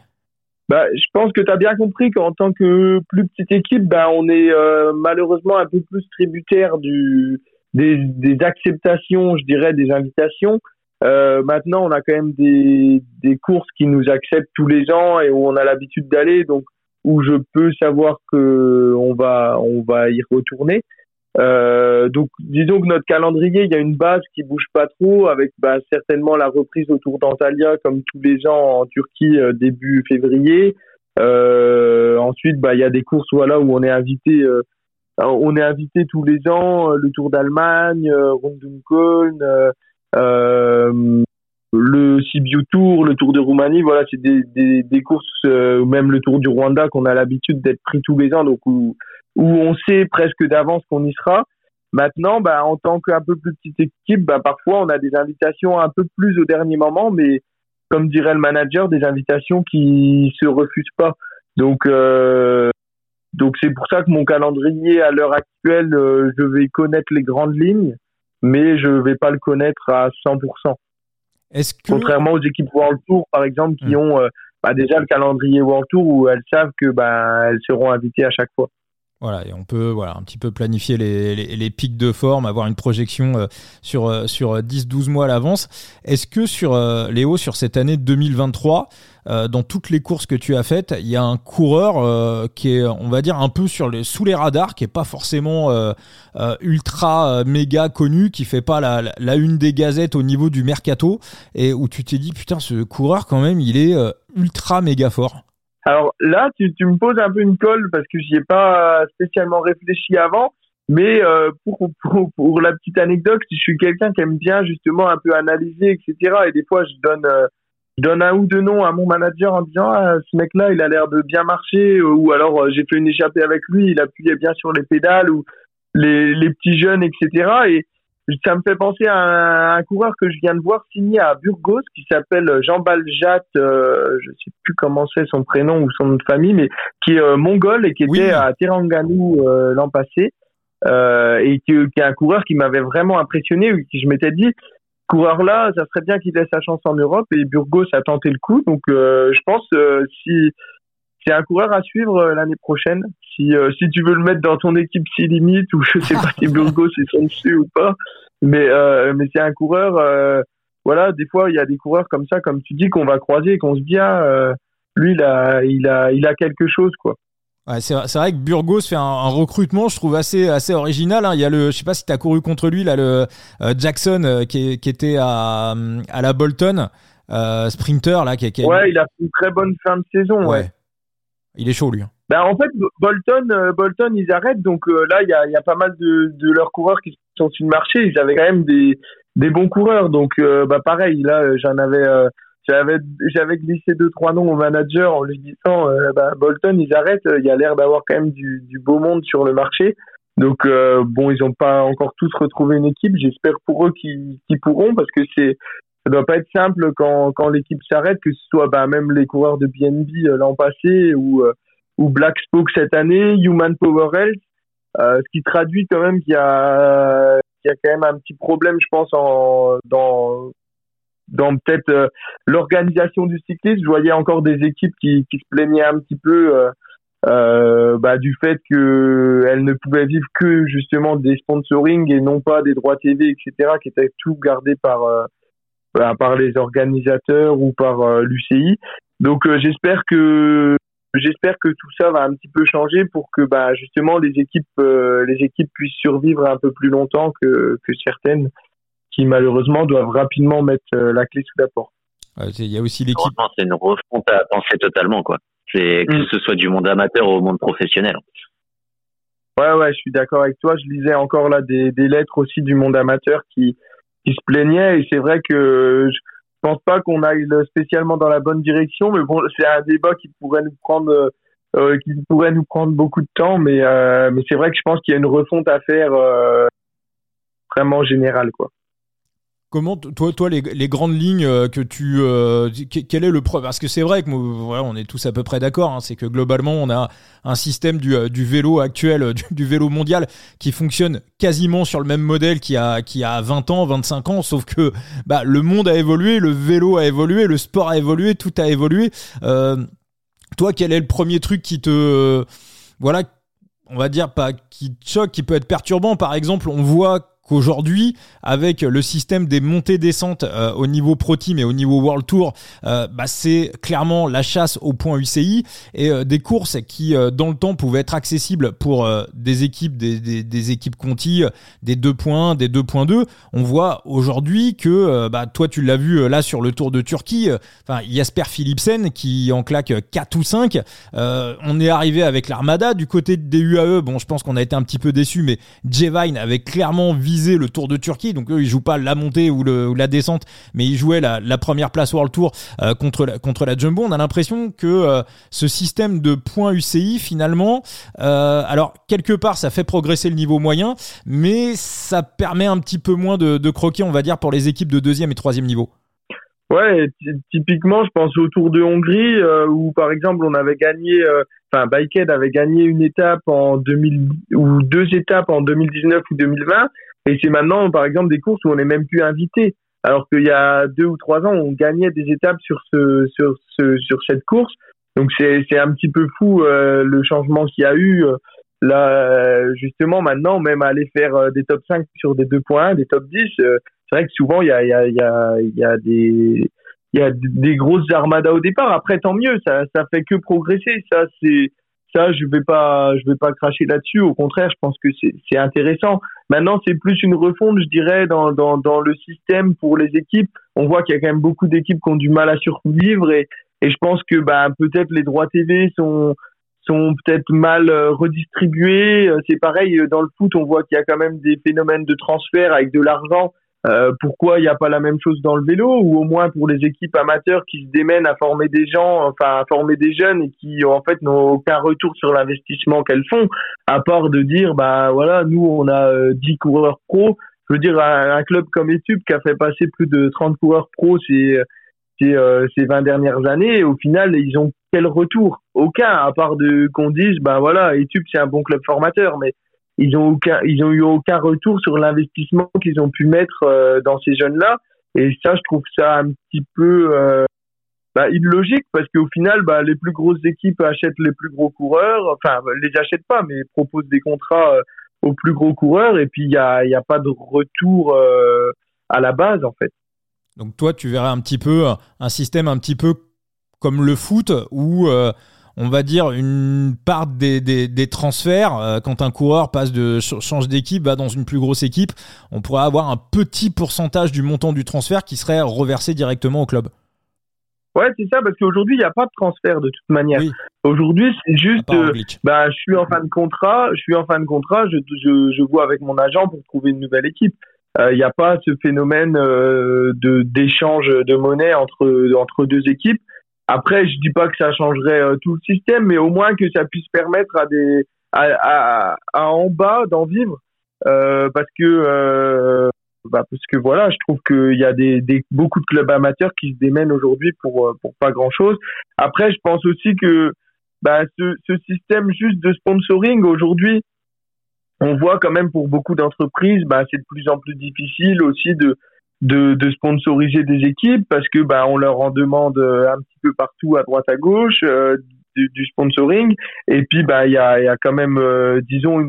Bah, je pense que tu as bien compris qu'en tant que plus petite équipe, bah, on est euh, malheureusement un peu plus tributaire du, des, des, acceptations, je dirais, des invitations. Euh, maintenant, on a quand même des, des courses qui nous acceptent tous les ans et où on a l'habitude d'aller, donc où je peux savoir que on va on va y retourner. Euh, donc, disons que notre calendrier, il y a une base qui bouge pas trop, avec bah, certainement la reprise autour d'Antalya, comme tous les ans en Turquie euh, début février. Euh, ensuite, bah, il y a des courses voilà où on est invité, euh, on est invité tous les ans, le Tour d'Allemagne, Rundumköln, le Sibiu Tour, le Tour de Roumanie. Voilà, c'est des, des, des courses, même le Tour du Rwanda qu'on a l'habitude d'être pris tous les ans, donc où où on sait presque d'avance qu'on y sera. Maintenant, bah, en tant qu'un peu plus petite équipe, bah, parfois on a des invitations un peu plus au dernier moment, mais comme dirait le manager, des invitations qui se refusent pas. Donc, euh, donc c'est pour ça que mon calendrier à l'heure actuelle, euh, je vais connaître les grandes lignes, mais je vais pas le connaître à 100%. Est-ce que... Contrairement aux équipes World Tour, par exemple, qui hmm. ont euh, bah, déjà le calendrier World Tour où elles savent que bah, elles seront invitées à chaque fois. Voilà, et on peut voilà, un petit peu planifier les, les, pics de forme, avoir une projection euh, sur, euh, sur 10-12 mois à l'avance. Est-ce que sur euh, Léo, sur cette année 2023, dans toutes les courses que tu as faites, il y a un coureur qui est, on va dire, un peu sur les, sous les radars, qui est pas forcément ultra méga connu, qui fait pas la, la, une des gazettes au niveau du mercato, et où tu t'es dit, putain, ce coureur, quand même, il est ultra méga fort alors là, tu, tu, me poses un peu une colle parce que j'y ai pas spécialement réfléchi avant. Mais euh, pour, pour, pour, la petite anecdote, je suis quelqu'un qui aime bien justement un peu analyser, etc. Et des fois, je donne, euh, je donne un ou deux noms à mon manager en disant ah, ce mec-là, il a l'air de bien marcher. Ou alors, euh, j'ai fait une échappée avec lui, il appuyait bien sur les pédales ou les, les petits jeunes, etc. Et ça me fait penser à un, coureur que je viens de voir signé à Burgos qui s'appelle Jean Baljat, euh, je sais plus comment c'est son prénom ou son nom de famille, mais qui est euh, mongol et qui était à Terengganu euh, l'an passé euh, et qui, qui, est un coureur qui m'avait vraiment impressionné, qui je m'étais dit coureur là, ça serait bien qu'il ait sa chance en Europe et Burgos a tenté le coup, donc je pense si c'est un coureur à suivre euh, l'année prochaine. Si, euh, si tu veux le mettre dans ton équipe si limite ou je sais pas si Burgos ils sont dessus ou pas, mais euh, mais c'est un coureur. voilà, des fois il y a des coureurs comme ça, comme tu dis, qu'on va croiser et qu'on se dit ah, lui il a il a il a quelque chose quoi. Ouais, c'est vrai que Burgos fait un, recrutement, je trouve assez assez original. Hein. Il y a le, je sais pas si tu as couru contre lui là, le Jackson qui, qui, était à, à la Bolton, sprinter là. Qui, qui Ouais, il a fait une très bonne fin de saison. ouais. Il est chaud, lui. Hein. Ben, en fait, Bolton, euh, Bolton, ils arrêtent. Donc euh, là, il y a, y a, pas mal de, de leurs coureurs qui sont sur le marché. Ils avaient quand même des, des bons coureurs. Donc, euh, bah, pareil, là, j'en avais, j'avais, j'avais glissé deux, trois noms au manager en lui disant, bah, Bolton, ils arrêtent. Il y a l'air d'avoir quand même du, du, beau monde sur le marché. Donc, bon, ils n'ont pas encore tous retrouvé une équipe. J'espère pour eux qu'ils pourront parce que c'est, ça doit pas être simple quand, quand l'équipe s'arrête, que ce soit bah, même les coureurs de BNB euh, l'an passé ou, euh, ou Black Spoke cette année, Human Power Health, euh, ce qui traduit quand même qu'il y a, qu'il y a quand même un petit problème, je pense, en, dans, dans peut-être l'organisation du cyclisme. Je voyais encore des équipes qui, qui se plaignaient un petit peu euh, bah, du fait qu'elles ne pouvaient vivre que justement des sponsoring et non pas des droits TV, etc., qui étaient tout gardés par euh, par les organisateurs ou par euh, l'UCI. Donc euh, j'espère que j'espère que tout ça va un petit peu changer pour que bah, justement les équipes les équipes puissent survivre un peu plus longtemps que, que certaines qui malheureusement doivent rapidement mettre la clé sous la porte. Il y a aussi l'équipe. C'est une refonte à penser totalement quoi. C'est que mm. ce soit du monde amateur au monde professionnel. Ouais ouais, je suis d'accord avec toi. Je lisais encore là des, des lettres aussi du monde amateur qui qui se plaignait et c'est vrai que je pense pas qu'on aille spécialement dans la bonne direction mais bon c'est un débat qui pourrait nous prendre euh, pourrait nous prendre beaucoup de temps mais euh, mais c'est vrai que je pense qu'il y a une refonte à faire euh, vraiment générale quoi. Comment toi, toi les, grandes lignes euh, que tu, euh, quel est le parce que c'est vrai que voilà, on est tous à peu près d'accord, hein, c'est que globalement on a un système du, euh, vélo actuel, du, vélo mondial qui fonctionne quasiment sur le même modèle qui a qui a 20 ans, 25 ans, sauf que bah, le monde a évolué, le vélo a évolué, le sport a évolué, tout a évolué. toi, quel est le premier truc qui te voilà, on va dire pas qui te choque, qui peut être perturbant? Par exemple, on voit qu'aujourd'hui, avec le système des montées-descentes euh, au niveau Pro Team et au niveau World Tour, euh, bah, c'est clairement la chasse au point UCI et euh, des courses qui, dans le temps, pouvaient être accessibles pour des équipes, des, des, des, équipes Conti, des 2.1, des 2.2. On voit aujourd'hui que, bah, toi, tu l'as vu là sur le Tour de Turquie, enfin, Jasper Philipsen qui en claque 4 ou 5. on est arrivé avec l'Armada du côté des UAE. Bon, je pense qu'on a été un petit peu déçus, mais Jevine avait clairement le Tour de Turquie. Donc eux, ils jouent pas la montée ou, la descente, mais ils jouaient la, première place World Tour euh, contre, la, contre la Jumbo. On a l'impression que euh, ce système de points UCI, finalement, euh, alors quelque part, ça fait progresser le niveau moyen, mais ça permet un petit peu moins de, de croquer, on va dire, pour les équipes de deuxième et troisième niveau. Ouais, typiquement, je pense au Tour de Hongrie où par exemple on avait gagné, enfin Biked avait gagné une étape en 2000 ou deux étapes en 2019 ou 2020 et c'est maintenant, par exemple, des courses où on n'est même plus invité. Alors qu'il y a deux ou trois ans, on gagnait des étapes sur ce, sur ce, sur cette course. Donc c'est, un petit peu fou euh, le changement qu'il y a eu. Euh, là, justement, maintenant, même aller faire euh, des top 5 sur des 2.1, des top 10, c'est vrai que souvent il y a, y a, y a, y a des il y a des grosses armadas au départ. Après, tant mieux, ça, ça fait que progresser. Ça, c'est ça, je vais pas, je vais pas cracher là-dessus. Au contraire, je pense que c'est intéressant. Maintenant, c'est plus une refonte, je dirais, dans, le système pour les équipes. On voit qu'il y a quand même beaucoup d'équipes qui ont du mal à survivre et, je pense que bah, peut-être les droits TV sont sont peut-être mal euh, redistribués. Euh, c'est pareil dans le foot, on voit qu'il y a quand même des phénomènes de transfert avec de l'argent euh, pourquoi il n'y a pas la même chose dans le vélo ou au moins pour les équipes amateurs qui se démènent à former des gens, enfin à former des jeunes et qui en fait n'ont aucun retour sur l'investissement qu'elles font, à part de dire bah voilà nous on a 10 euh, coureurs pro. Je veux dire un, club comme Etup qui a fait passer plus de 30 coureurs pro ces ces, euh, ces 20 dernières années au final ils ont quel retour? Aucun à part de qu'on dise bah voilà Etup c'est un bon club formateur mais ils ont eu aucun retour sur l'investissement qu'ils ont pu mettre euh, dans ces jeunes-là. Et ça, je trouve ça un petit peu euh, bah, illogique parce qu'au final, bah, les plus grosses équipes achètent les plus gros coureurs. Enfin, les achètent pas, mais proposent des contrats euh, aux plus gros coureurs. Et puis, il y a, a pas de retour à la base, en fait. Donc, toi, tu verrais un petit peu un système un petit peu comme le foot où on va dire, une part des, des, transferts. Euh, quand un coureur passe de change d'équipe, va dans une plus grosse équipe, on pourrait avoir un petit pourcentage du montant du transfert qui serait reversé directement au club. Ouais, c'est ça, parce qu'aujourd'hui, il n'y a pas de transfert de toute manière. Aujourd'hui, c'est juste, euh, bah, je suis en fin de contrat, je suis en fin de contrat, je, je, je vois avec mon agent pour trouver une nouvelle équipe. Euh, il n'y a pas ce phénomène de d'échange de monnaie entre entre deux équipes. Après, je dis pas que ça changerait euh, tout le système, mais au moins que ça puisse permettre à des à, à, en bas d'en vivre, euh, parce que euh, bah parce que voilà, je trouve qu'il y a des, des beaucoup de clubs amateurs qui se démènent aujourd'hui pour euh, pour pas grand chose. Après, je pense aussi que bah ce, ce système juste de sponsoring aujourd'hui, on voit quand même pour beaucoup d'entreprises, bah c'est de plus en plus difficile aussi de de, sponsoriser des équipes parce que bah on leur en demande euh, un petit peu partout à droite à gauche euh, du, sponsoring. Et puis bah il y a, quand même euh, disons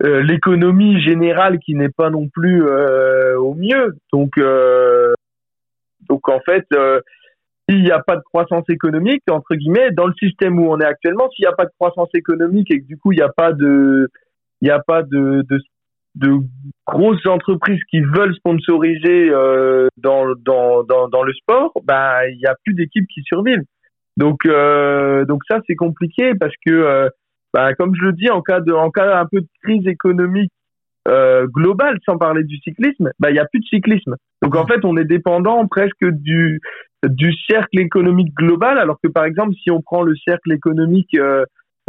l'économie générale qui n'est pas non plus au mieux. Donc donc en fait s'il n'y a pas de croissance économique entre guillemets dans le système où on est actuellement s'il n'y a pas de croissance économique et que du coup il n'y a pas de il a pas de de grosses entreprises qui veulent sponsoriser euh, dans, dans, dans, dans, le sport, bah il y a plus d'équipes qui survivent. Donc euh, donc ça c'est compliqué parce que euh, bah, comme je le dis en cas de en cas un peu de crise économique euh, globale sans parler du cyclisme, bah il y a plus de cyclisme. Donc en fait on est dépendant presque du du cercle économique global alors que par exemple si on prend le cercle économique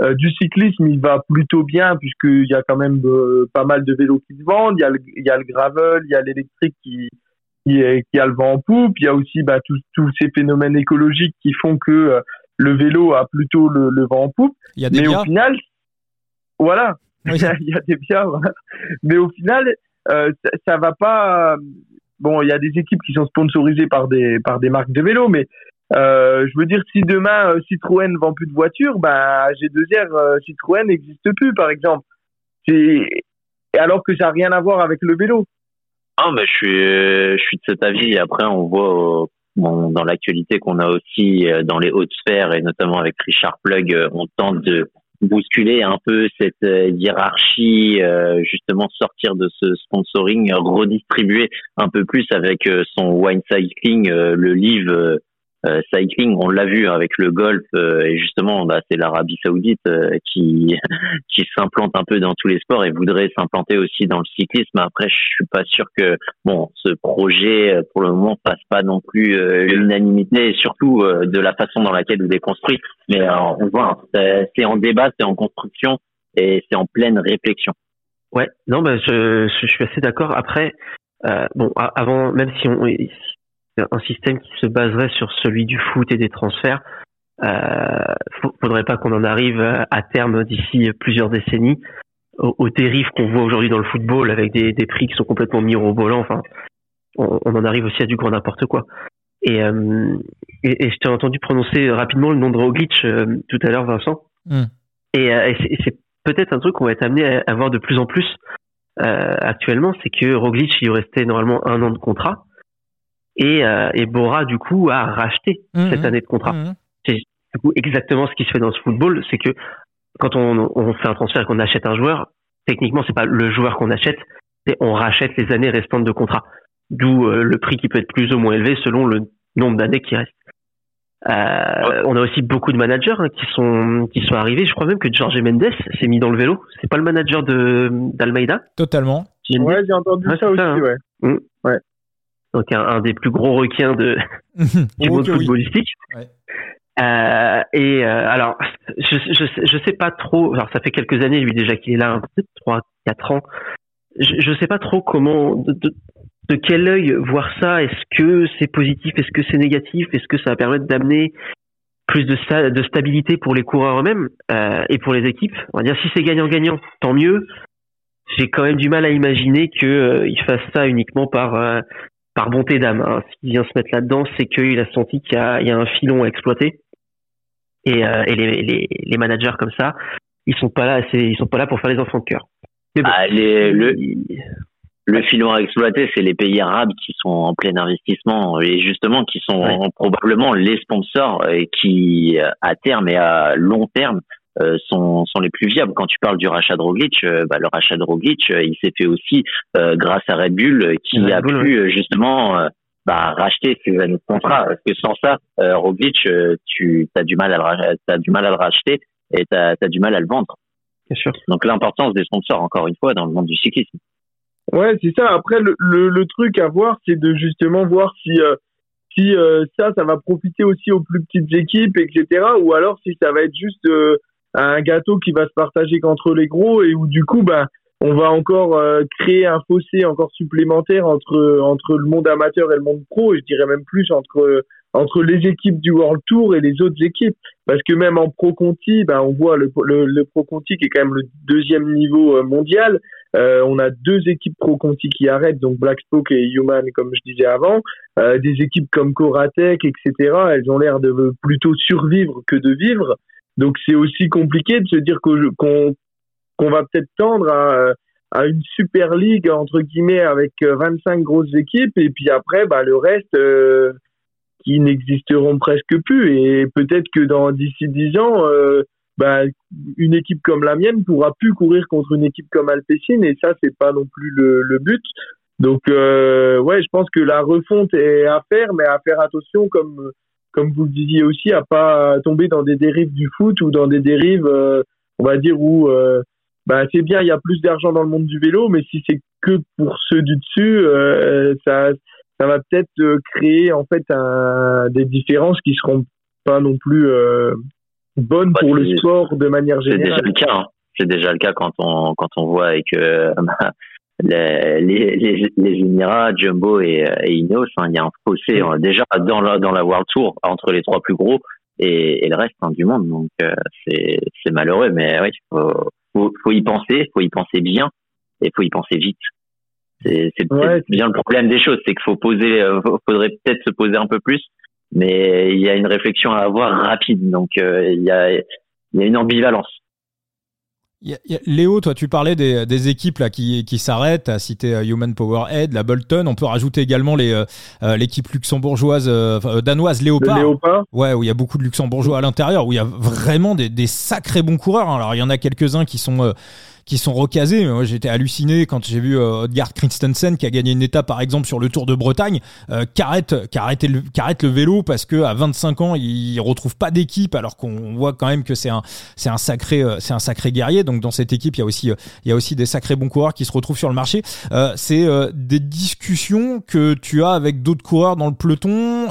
euh, du cyclisme, il va plutôt bien puisqu'il y a quand même euh, pas mal de vélos qui se vendent. Il y a le, il y a le gravel, il y a l'électrique qui, qui, est, qui a le vent en poupe. Il y a aussi bah, tous ces phénomènes écologiques qui font que euh, le vélo a plutôt le, le, vent en poupe. Il y a des Mais au final, voilà, il, y a, il, y a, des biens. Voilà. Mais au final, ça, ça va pas. Bon, il y a des équipes qui sont sponsorisées par des par des marques de vélo, mais euh, je veux dire, si demain euh, Citroën vend plus de voitures, bah G2R euh, Citroën n'existe plus, par exemple. C'est alors que ça n'a rien à voir avec le vélo. Ah, mais je suis, de cet avis. Après, on voit dans l'actualité qu'on a aussi dans les hautes sphères et notamment avec Richard Plug, on tente de bousculer un peu cette hiérarchie, justement sortir de ce sponsoring, redistribuer un peu plus avec son wine cycling, le livre euh, cycling, on l'a vu avec le golf euh, et justement, bah, c'est l'Arabie Saoudite euh, qui qui s'implante un peu dans tous les sports et voudrait s'implanter aussi dans le cyclisme. Après, je suis pas sûr que bon, ce projet pour le moment passe pas non plus l'unanimité et surtout de la façon dans laquelle il est construit. Mais on voit, hein, c'est en débat, c'est en construction et c'est en pleine réflexion. Ouais, non, bah, je, je suis assez d'accord. Après, euh, bon, avant, même si on, un système qui se baserait sur celui du foot et des transferts. Euh, faudrait pas qu'on en arrive à terme d'ici plusieurs décennies aux, dérives qu'on voit aujourd'hui dans le football avec des, des, prix qui sont complètement mirobolants. Enfin, on, on, en arrive aussi à du grand n'importe quoi. Et, euh, et, je t'ai entendu prononcer rapidement le nom de Roglic euh, tout à l'heure, Vincent. Hmm. Et, euh, et c'est peut-être un truc qu'on va être amené à, voir de plus en plus actuellement, c'est que Roglic il restait normalement un an de contrat. Et, euh, et Bora, du coup, a racheté mhm. cette année de contrat. Mhm. C'est du coup exactement ce qui se fait dans ce football, c'est que quand on, on fait un transfert et qu'on achète un joueur, techniquement, c'est pas le joueur qu'on achète, c'est on rachète les années restantes de contrat. D'où euh, le prix qui peut être plus ou moins élevé selon le nombre d'années qui restent. Euh, on a aussi beaucoup de managers hein, qui sont qui sont arrivés. Je crois même que Jorge Mendes s'est mis dans le vélo. C'est pas le manager de d'Almeida? Totalement. Ouais, j'ai entendu ça, aussi. Hein. Ouais. Mmh. ouais donc un, des plus gros requins de du monde footballistique. Euh, et euh, alors, je, je, je sais pas trop. Alors, ça fait quelques années lui déjà qu'il est là, trois, quatre ans. Je, je sais pas trop comment, de, de, quel œil voir ça. Est-ce que c'est positif? Est-ce que c'est négatif? Est-ce que ça va permettre d'amener plus de, de stabilité pour les coureurs eux-mêmes euh, et pour les équipes? On va dire si c'est gagnant-gagnant, tant mieux. J'ai quand même du mal à imaginer que euh, fasse ça uniquement par euh, par bonté d'âme. Hein. S'il vient se mettre là-dedans, c'est qu'il a senti qu'il y, y a, un filon à exploiter. Et, euh, et les, les, les, managers comme ça, ils sont pas là, ils sont pas là pour faire les enfants de cœur. ah, les, le, le filon à exploiter, c'est les pays arabes qui sont en plein investissement et justement qui sont probablement les sponsors qui, à terme et à long terme, euh, sont, sont les plus viables. Quand tu parles du rachat de Roglic, euh, bah, le rachat de Roglic, euh, il s'est fait aussi grâce à Red Bull qui a pu justement bah, racheter ses années de contrat. Parce que sans ça, Roglic, tu as du mal à le, as du mal à le racheter et tu as, du mal à le vendre. Bien sûr. Donc l'importance des sponsors, encore une fois, dans le monde du cyclisme. Ouais, c'est ça. Après, le, le, le, truc à voir, c'est de justement voir si si ça, ça va profiter aussi aux plus petites équipes, etc. Ou alors si ça va être juste un gâteau qui va se partager qu'entre les gros et où du coup ben on va encore euh, créer un fossé encore supplémentaire entre entre le monde amateur et le monde pro et je dirais même plus entre entre les équipes du World Tour et les autres équipes. Parce que même en Pro Conti ben on voit le, le, Pro Conti qui est quand même le deuxième niveau euh, mondial. Euh, on a deux équipes Pro Conti qui arrêtent donc Black Spoke et Human comme je disais avant. Euh, des équipes comme Coratec etc elles ont l'air de plutôt survivre que de vivre donc c'est aussi compliqué de se dire qu'on va peut-être tendre à, à une super ligue entre guillemets avec 25 euh, grosses équipes et puis après bah le reste euh, qui n'existeront presque plus. Et peut-être que dans d'ici 10 ans euh, bah, une équipe comme la mienne pourra plus courir contre une équipe comme Alpecin et ça c'est pas non plus le, le but. Donc euh, ouais je pense que la refonte est à faire mais à faire attention comme comme vous le disiez aussi, à pas tomber dans des dérives du foot ou dans des dérives, euh, on va dire, où euh, bah, c'est bien, il y a plus d'argent dans le monde du vélo, mais si c'est que pour ceux du dessus, euh, ça, ça va peut-être créer en fait un, des différences qui seront pas non plus bonnes bah, pour le sport de manière générale. C'est déjà le cas. Hein. C'est déjà le cas quand on quand on voit avec les, les, les, Émirats, Jumbo et, et Ineos, hein, il y a un fossé euh, déjà dans la, dans la World Tour entre les trois plus gros et, et le reste hein, du monde. Donc euh, c'est c'est malheureux, mais oui, faut, faut, faut y penser, faut y penser bien et faut y penser vite. C'est c'est bien le problème des choses, c'est qu'il faut poser, euh, faudrait peut-être se poser un peu plus, mais il y a une réflexion à avoir rapide. Donc il y a il y a une ambivalence Léo, toi, tu parlais des, équipes là qui, qui s'arrêtent. Tu as cité euh, Human Powerhead, la Bolton. On peut rajouter également les euh, euh, l'équipe luxembourgeoise, danoise Léopard. Léopard. Ouais, où il y a beaucoup de luxembourgeois à l'intérieur, où il y a vraiment des, des sacrés bons coureurs. Alors, il y en a quelques-uns qui sont qui sont recasés. Moi, j'étais halluciné quand j'ai vu euh, Odgaard Christensen qui a gagné une étape, par exemple, sur le Tour de Bretagne, euh, qui, arrête, le, le vélo parce que à 25 ans, il retrouve pas d'équipe, alors qu'on voit quand même que c'est un, c'est un sacré, euh, c'est un sacré guerrier. Donc dans cette équipe, il y a aussi, il y a aussi des sacrés bons coureurs qui se retrouvent sur le marché. c'est des discussions que tu as avec d'autres coureurs dans le peloton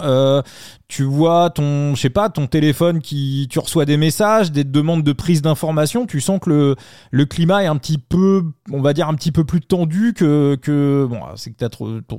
tu vois ton, je sais pas, ton téléphone qui, tu reçois des messages, des demandes de prise d'information, tu sens que le, le climat est un petit peu, on va dire un petit peu plus tendu que, que bon, c'est que t'as,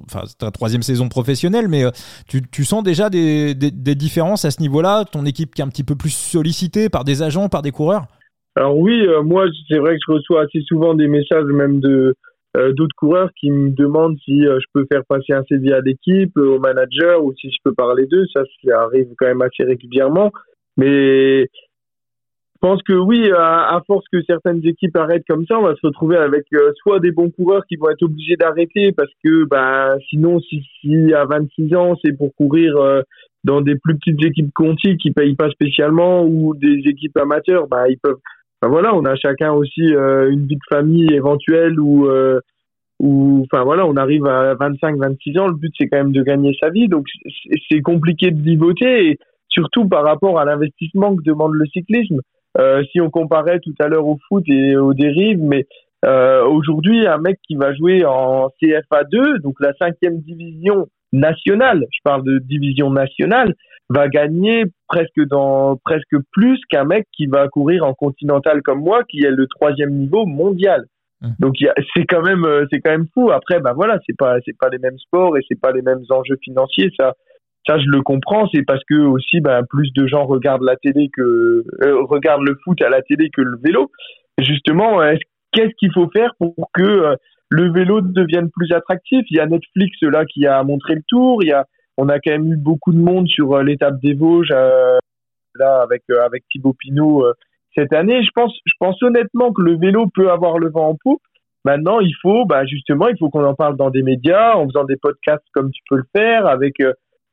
enfin, ta troisième saison professionnelle, mais euh, tu, tu sens déjà des, des, différences à ce niveau-là, ton équipe qui est un petit peu plus sollicitée par des agents, par des coureurs? Alors oui, euh, moi c'est vrai que je reçois assez souvent des messages même de d'autres coureurs qui me demandent si euh, je peux faire passer un CV à l'équipe, euh, au manager, ou si je peux parler d'eux. Ça, ça arrive quand même assez régulièrement. Mais je pense que oui, à, force que certaines équipes arrêtent comme ça, on va se retrouver avec soit des bons coureurs qui vont être obligés d'arrêter parce que bah, sinon, si, si à 26 ans, c'est pour courir dans des plus petites équipes Conti qui payent pas spécialement ou des équipes amateurs, bah, ils peuvent voilà, on a chacun aussi euh, une vie de famille éventuelle ou euh, enfin voilà, on arrive à 25, 26 ans. Le but c'est quand même de gagner sa vie, donc c'est compliqué de vivoter et surtout par rapport à l'investissement que demande le cyclisme. Euh, si on comparait tout à l'heure au foot et aux dérives, mais aujourd'hui un mec qui va jouer en CFA 2, donc la cinquième division nationale, je parle de division nationale, va gagner presque dans presque plus qu'un mec qui va courir en continental comme moi, qui est le troisième niveau mondial. Mmh. Donc c'est quand même euh, c'est quand même fou. Après bah voilà c'est pas c'est pas les mêmes sports et c'est pas les mêmes enjeux financiers. Ça ça je le comprends. C'est parce que aussi bah, plus de gens regardent la télé que euh, regardent le foot à la télé que le vélo. Justement qu'est-ce qu'il faut faire pour que euh, le vélo devienne plus attractif? Il y a Netflix là qui a montré le tour. Il y a on a quand même eu beaucoup de monde sur euh, l'étape des Vosges euh, là avec euh, avec Thibaut Pinot cette année. Je pense je pense honnêtement que le vélo peut avoir le vent en poupe. Maintenant, il faut bah justement, il faut qu'on en parle dans des médias, en faisant des podcasts comme tu peux le faire, avec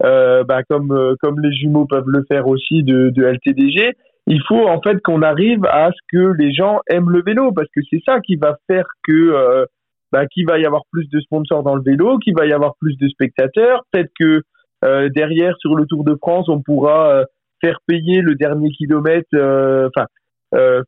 euh, bah, comme comme les jumeaux peuvent le faire aussi de, de LTDG. Il faut en fait qu'on arrive à ce que les gens aiment le vélo parce que c'est ça qui va faire que bah, qu'il va y avoir plus de sponsors dans le vélo, qu'il va y avoir plus de spectateurs. Peut-être que euh, derrière, sur le Tour de France, on pourra euh, faire payer le dernier kilomètre, euh, enfin,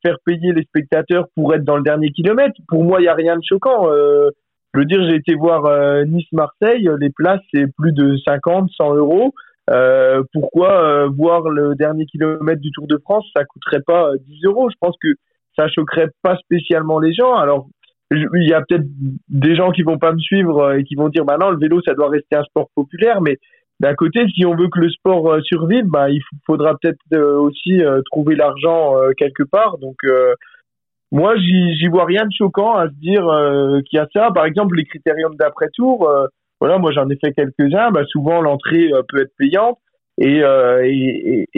faire payer les spectateurs pour être dans le dernier kilomètre. Pour moi, il n'y a rien de choquant. je veux dire, j'ai été voir Nice-Marseille, les places, c'est plus de 50, 100 euros. Euh, pourquoi voir le dernier kilomètre du Tour de France, ça coûterait pas 10 euros? Je pense que ça choquerait pas spécialement les gens. Alors, il y a peut-être des gens qui vont pas me suivre et qui vont dire, bah non, le vélo, ça doit rester un sport populaire, mais d'un côté, si on veut que le sport euh, survive, bah, il faudra peut-être euh, aussi euh, trouver l'argent quelque part. Donc, moi, j'y vois rien de choquant à se dire qu'il y a ça. Par exemple, les critériums d'après-tour, voilà, moi j'en ai fait quelques-uns. Bah, souvent, l'entrée peut être payante. Et,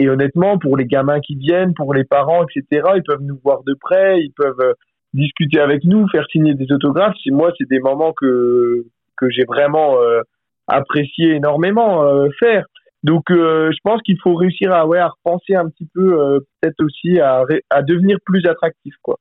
honnêtement, pour les gamins qui viennent, pour les parents, etc., ils peuvent nous voir de près, ils peuvent discuter avec nous, faire signer des autographes. Moi, c'est des moments que que j'ai vraiment apprécié énormément euh, faire. Donc, euh, je pense qu'il faut réussir à, ouais, à repenser un petit peu, euh, peut-être aussi à, à devenir plus attractif, quoi.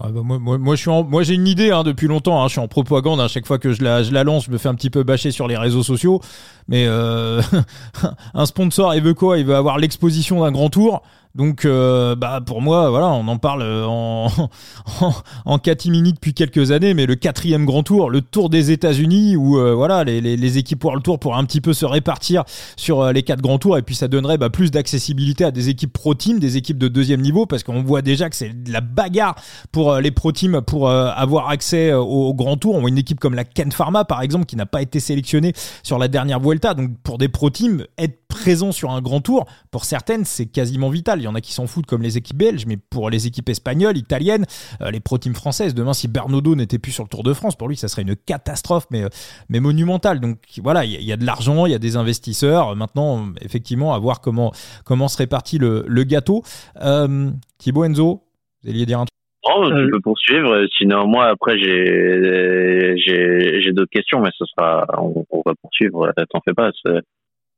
Ah bah moi, moi, moi, j'ai une idée hein, depuis longtemps. Hein, je suis en propagande. À chaque fois que je la, je la lance, je me fais un petit peu bâcher sur les réseaux sociaux. Mais un sponsor, il veut quoi? Il veut avoir l'exposition d'un grand tour. Donc, euh, bah pour moi, voilà, on en parle euh, en, en, en catimini depuis quelques années, mais le quatrième grand tour, le Tour des États-Unis, où euh, voilà, les, les, les, équipes le Tour pourraient un petit peu se répartir sur les quatre grands tours, et puis ça donnerait bah, plus d'accessibilité à des équipes pro team, des équipes de deuxième niveau, parce qu'on voit déjà que c'est de la bagarre pour les pro teams pour avoir accès au, au, grand tour. On voit une équipe comme la Ken Pharma, par exemple, qui n'a pas été sélectionnée sur la dernière Vuelta. Donc pour des pro teams, être présent sur un grand tour, pour certaines, c'est quasiment vital. Il y en a qui s'en foutent comme les équipes belges, mais pour les équipes espagnoles, italiennes, euh, les pro teams françaises, demain, si Bernardo n'était plus sur le Tour de France, pour lui, ça serait une catastrophe, mais, euh, mais monumentale. Donc voilà, il y, a de l'argent, il y a des investisseurs. Maintenant, effectivement, à voir comment, comment se répartit le, le gâteau. Euh, Thibaut Enzo, vous alliez dire un truc? Oh, tu peux poursuivre. Sinon, moi, après, j'ai j'ai d'autres questions, mais ce sera, on, on va poursuivre. T'en fais pas.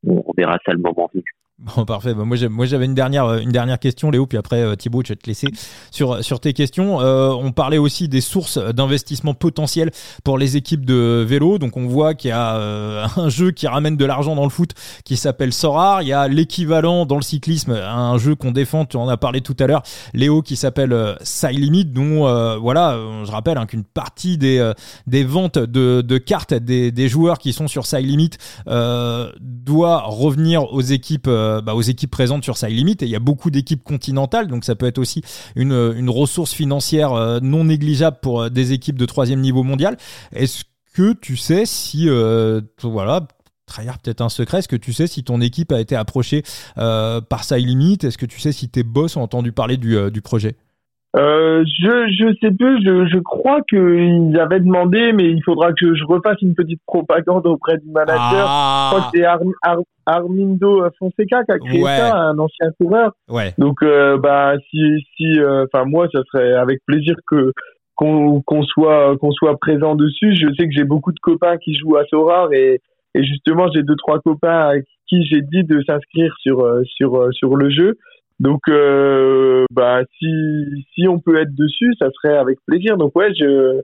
On verra ça le moment venu. Bon, parfait. Bah, moi, j'avais une dernière, euh, une dernière question, Léo, puis après, euh, Thibaut, je vais te laisser sur, sur tes questions. Euh, on parlait aussi des sources d'investissement potentiel pour les équipes de vélo. Donc, on voit qu'il y a un jeu qui ramène de l'argent dans le foot qui s'appelle Sorar. Il y a l'équivalent dans le cyclisme, un jeu qu'on défend, tu en as parlé tout à l'heure, Léo, qui s'appelle Side Limit, dont, voilà, je rappelle hein, qu'une partie des, des ventes de, de cartes des, des joueurs qui sont sur Side Limit doit revenir aux équipes euh, bah, aux équipes présentes sur Limit. Et il y a beaucoup d'équipes continentales, donc ça peut être aussi une, une ressource financière euh, non négligeable pour euh, des équipes de troisième niveau mondial. Est-ce que tu sais si, voilà, trahir peut-être un secret. Est-ce que tu sais si ton équipe a été approchée par Limit? Est-ce que tu sais si tes boss ont entendu parler du projet? Euh, je je sais plus, je, je crois qu'ils avaient demandé, mais il faudra que je refasse une petite propagande auprès du manager. Je crois que c'est Armindo Fonseca qui a créé ça, un ancien coureur. Ouais. Donc euh, bah si si, euh, enfin moi ça serait avec plaisir que qu'on qu'on soit qu'on soit présent dessus. Je sais que j'ai beaucoup de copains qui jouent à Sorar et et justement j'ai deux trois copains à qui j'ai dit de s'inscrire sur euh, sur sur le jeu. Donc, euh, bah, si, si on peut être dessus, ça serait avec plaisir. Donc, ouais, je,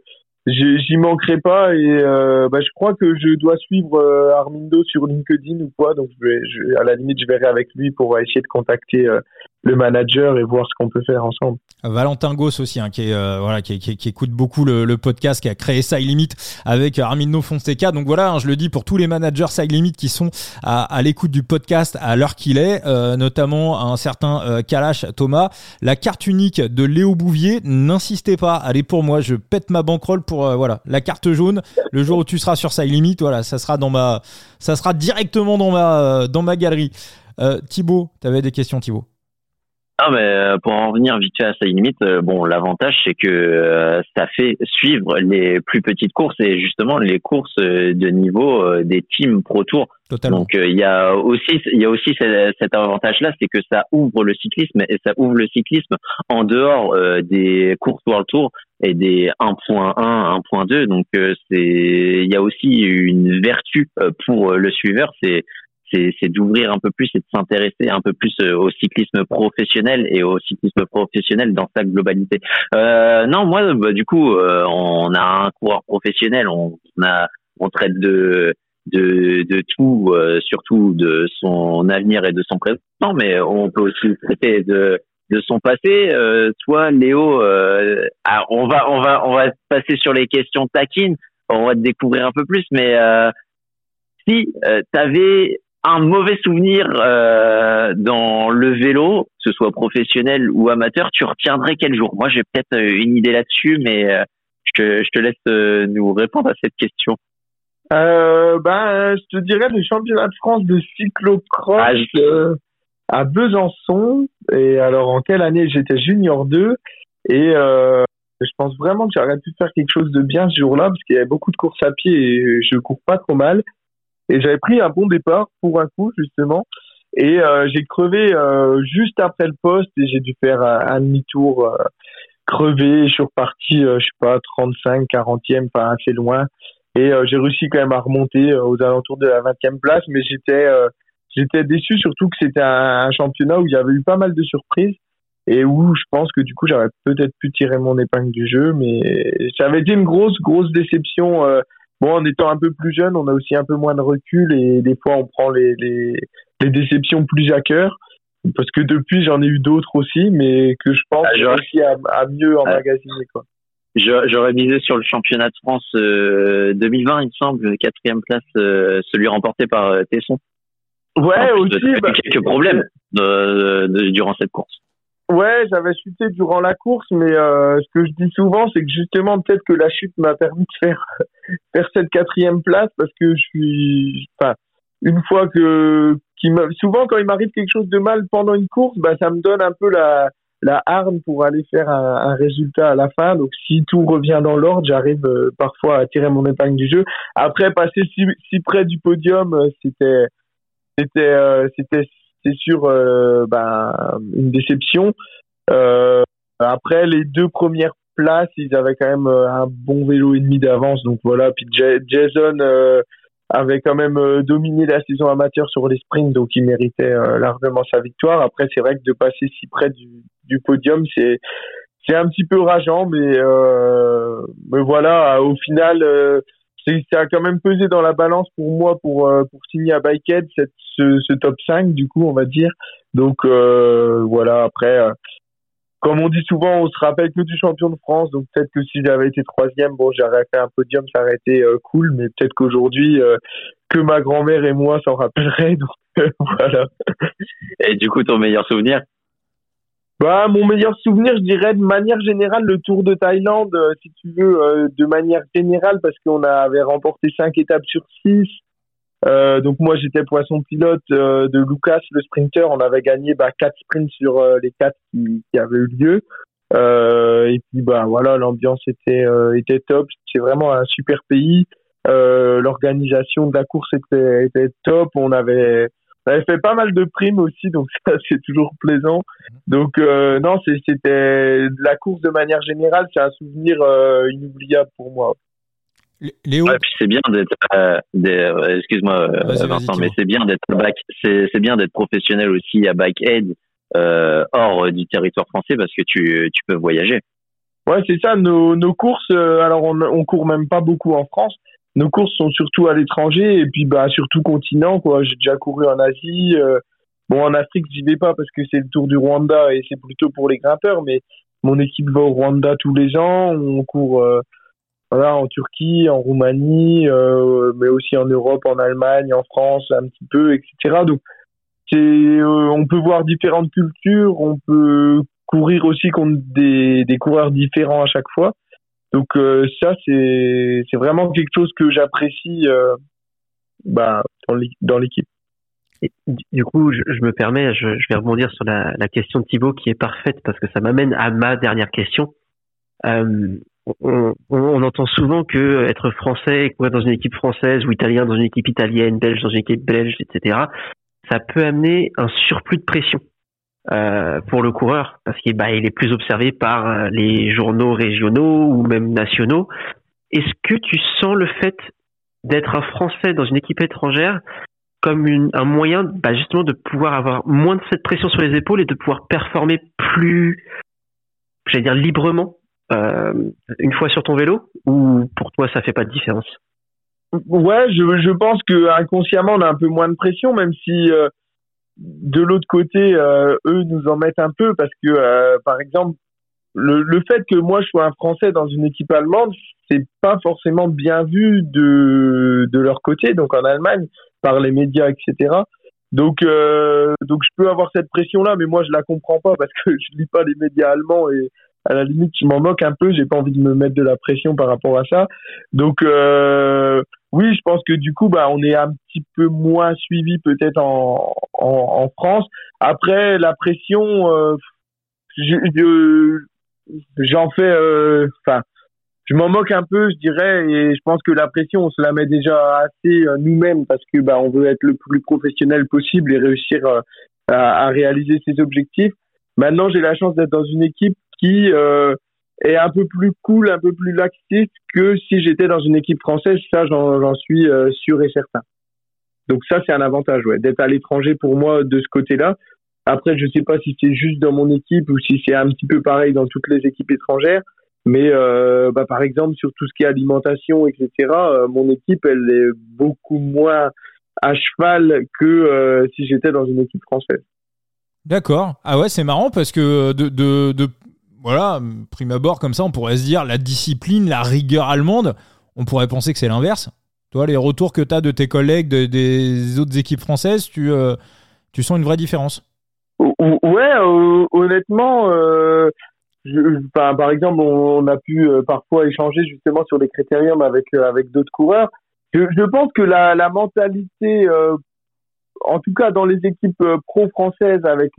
j'y manquerai pas et euh, bah, je crois que je dois suivre euh, Armindo sur LinkedIn ou quoi. Donc, je vais, je, à la limite, je verrai avec lui pour essayer de contacter euh, le manager et voir ce qu'on peut faire ensemble. Valentin Goss aussi, hein, qui, est, euh, voilà, qui, qui, qui, écoute beaucoup le, le, podcast, qui a créé Side Limit avec Armindo Fonseca. Donc voilà, hein, je le dis pour tous les managers Side Limit qui sont à, à l'écoute du podcast à l'heure qu'il est, euh, notamment un certain euh, Kalash Thomas. La carte unique de Léo Bouvier, n'insistez pas, allez pour moi, je pète ma bankroll pour euh, voilà la carte jaune. Le jour où tu seras sur Side Limit, voilà, ça sera dans ma, ça sera directement dans ma, dans ma galerie. Thibaut, tu avais des questions, Thibaut? Ah mais euh, pour en revenir vite fait à sa limite, euh, bon l'avantage c'est que euh, ça fait suivre les plus petites courses et justement les courses de niveau des teams pro tour. Totalement. Donc il y a aussi il y a aussi cet, avantage là, c'est que ça ouvre le cyclisme et ça ouvre le cyclisme en dehors des courses World Tour et des 1.1, 1.2. Donc c'est il y a aussi une vertu pour le suiveur, c'est c'est d'ouvrir un peu plus et de s'intéresser un peu plus euh, au cyclisme professionnel et au cyclisme professionnel dans sa globalité. Euh, non, moi, bah, du coup, euh, on a un coureur professionnel, on, a, on traite de de, de tout, euh, surtout de son avenir et de son présent, mais on peut aussi traiter de de son passé. Euh, toi, Léo, ah, on va on va on va passer sur les questions taquines. On va te découvrir un peu plus, mais si tu avais un mauvais souvenir euh, dans le vélo, que ce soit professionnel ou amateur, tu retiendrais quel jour? Moi, j'ai peut-être euh, une idée là-dessus, mais euh, je, te, je te laisse euh, nous répondre à cette question. Ben, je te dirais le championnat de France de cyclocross ah, à Besançon. Et alors, en quelle année? J'étais junior 2 et je pense vraiment que j'aurais pu faire quelque chose de bien ce jour-là parce qu'il y avait beaucoup de courses à pied et je cours pas trop mal. Et j'avais pris un bon départ pour un coup, justement. Et euh, j'ai crevé euh, juste après le poste et j'ai dû faire un, demi-tour euh, crevé. Je suis reparti, je sais pas, 35, 40e, enfin assez loin. Et j'ai réussi quand même à remonter aux alentours de la 20e place. Mais j'étais j'étais déçu surtout que c'était un, championnat où il y avait eu pas mal de surprises et où je pense que du coup j'aurais peut-être pu tirer mon épingle du jeu. Mais ça avait été une grosse, grosse déception bon, en étant un peu plus jeune, on a aussi un peu moins de recul et des fois on prend les, les, les déceptions plus à cœur. Parce que depuis, j'en ai eu d'autres aussi, mais que je pense ah, aussi à, à, mieux emmagasiner. Quoi. J'aurais misé sur le championnat de France 2020, euh, il me semble, quatrième place, euh, celui remporté par euh, Tesson. Ouais, aussi. Bah, quelques problèmes durant cette course. Ouais, j'avais chuté durant la course, mais euh, ce que je dis souvent, c'est que justement peut-être que la chute m'a permis de faire faire cette quatrième place parce que je suis, enfin, une fois que souvent quand il m'arrive quelque chose de mal pendant une course, bah ça me donne un peu la la harne pour aller faire un, un résultat à la fin. Donc si tout revient dans l'ordre, j'arrive euh, parfois à tirer mon épingle du jeu. Après passer si, si près du podium, euh, c'était c'était c'était c'est sûr euh, ben, une déception. Euh, après les deux premières places, ils avaient quand même un bon vélo et demi d'avance. Donc voilà. Puis Jason avait quand même dominé la saison amateur sur les sprints, donc il méritait largement sa victoire. Après, c'est vrai que de passer si près du, du podium, c'est c'est un petit peu rageant, mais mais voilà. Au final ça a quand même pesé dans la balance pour moi pour euh, pour signer à Bikehead cette ce, ce, top 5 du coup on va dire. Donc euh, voilà après euh, comme on dit souvent on se rappelle que du champion de France. Donc peut-être que si j'avais été troisième bon j'aurais fait un podium ça aurait été cool. Mais peut-être qu'aujourd'hui que ma grand-mère et moi s'en rappelleraient. Donc voilà. Et du coup ton meilleur souvenir? Bah, mon meilleur souvenir, je dirais de manière générale le Tour de Thaïlande, euh, si tu veux, euh, de manière générale, parce qu'on avait remporté cinq étapes sur six. Euh, donc moi j'étais poisson pilote de Lucas, le sprinter. On avait gagné bah, quatre sprints sur les quatre qui, qui, avaient eu lieu. et puis bah voilà, l'ambiance était était top. C'est vraiment un super pays. L'organisation de la course était, était top. On avait ça avait fait pas mal de primes aussi, donc ça c'est toujours plaisant. Donc euh, non, c'était la course de manière générale, c'est un souvenir euh, inoubliable pour moi. Léo? Ouais, puis c'est bien d'être, euh, euh excuse-moi Vincent, mais c'est bien d'être back, c'est bien d'être professionnel aussi à Bikehead hors du territoire français parce que tu tu peux voyager. Ouais, c'est ça. Nos nos courses, alors on on court même pas beaucoup en France nos courses sont surtout à l'étranger et puis bah surtout continent quoi. J'ai déjà couru en Asie. Euh, bon en Afrique j'y vais pas parce que c'est le Tour du Rwanda et c'est plutôt pour les grimpeurs. Mais mon équipe va au Rwanda tous les ans. On court euh, voilà en Turquie, en Roumanie, euh, mais aussi en Europe, en Allemagne, en France un petit peu, etc. Donc c'est on peut voir différentes cultures. On peut courir aussi contre des, des coureurs différents à chaque fois. Donc euh, ça, c'est vraiment quelque chose que j'apprécie euh, bah, dans l'équipe. Du coup, je, je me permets, je, je, vais rebondir sur la, la, question de Thibaut qui est parfaite parce que ça m'amène à ma dernière question. Euh, on, on, entend souvent que être français, courir dans une équipe française ou italien dans une équipe italienne, belge dans une équipe belge, etc., ça peut amener un surplus de pression. Euh, pour le coureur parce qu'il bah, est plus observé par euh, les journaux régionaux ou même nationaux. Est-ce que tu sens le fait d'être un Français dans une équipe étrangère comme un moyen bah, justement de pouvoir avoir moins de cette pression sur les épaules et de pouvoir performer plus, j'allais dire librement euh, une fois sur ton vélo? Ou pour toi ça fait pas de différence? Ouais, je, pense que inconsciemment on a un peu moins de pression, même si de l'autre côté, euh, eux nous en mettent un peu parce que, euh, par exemple, le, le, fait que moi je sois un Français dans une équipe allemande, c'est pas forcément bien vu de de leur côté, donc en Allemagne par les médias, etc. Donc euh, donc je peux avoir cette pression là, mais moi je la comprends pas parce que je lis pas les médias allemands et à la limite je m'en moque un peu. J'ai pas envie de me mettre de la pression par rapport à ça. Donc euh, oui, je pense que du coup, bah, on est un petit peu moins suivi peut-être en, en, France. Après, la pression, euh, j'en fais, euh, enfin, je m'en moque un peu, je dirais, et je pense que la pression, on se la met déjà assez euh, nous-mêmes parce que bah, on veut être le plus professionnel possible et réussir à, à, réaliser ses objectifs. Maintenant, j'ai la chance d'être dans une équipe qui est un peu plus cool, un peu plus laxiste que si j'étais dans une équipe française. Ça, j'en suis euh, sûr et certain. Donc ça, c'est un avantage, ouais, d'être à l'étranger pour moi de ce côté-là. Après, je sais pas si c'est juste dans mon équipe ou si c'est un petit peu pareil dans toutes les équipes étrangères. Mais euh, bah, par exemple, sur tout ce qui est alimentation, etc., euh, mon équipe, elle est beaucoup moins à cheval que si j'étais dans une équipe française. D'accord. Ah ouais, c'est marrant parce que de, de voilà, prime abord, comme ça, on pourrait se dire la discipline, la rigueur allemande, on pourrait penser que c'est l'inverse. Toi, les retours que tu as de tes collègues des autres équipes françaises, tu, euh, sens une vraie différence? Ouais, honnêtement, euh, par exemple, on, a pu euh, parfois échanger justement sur les critériums avec, avec d'autres coureurs. Je, pense que la, la mentalité, en tout cas dans les équipes pro-françaises avec,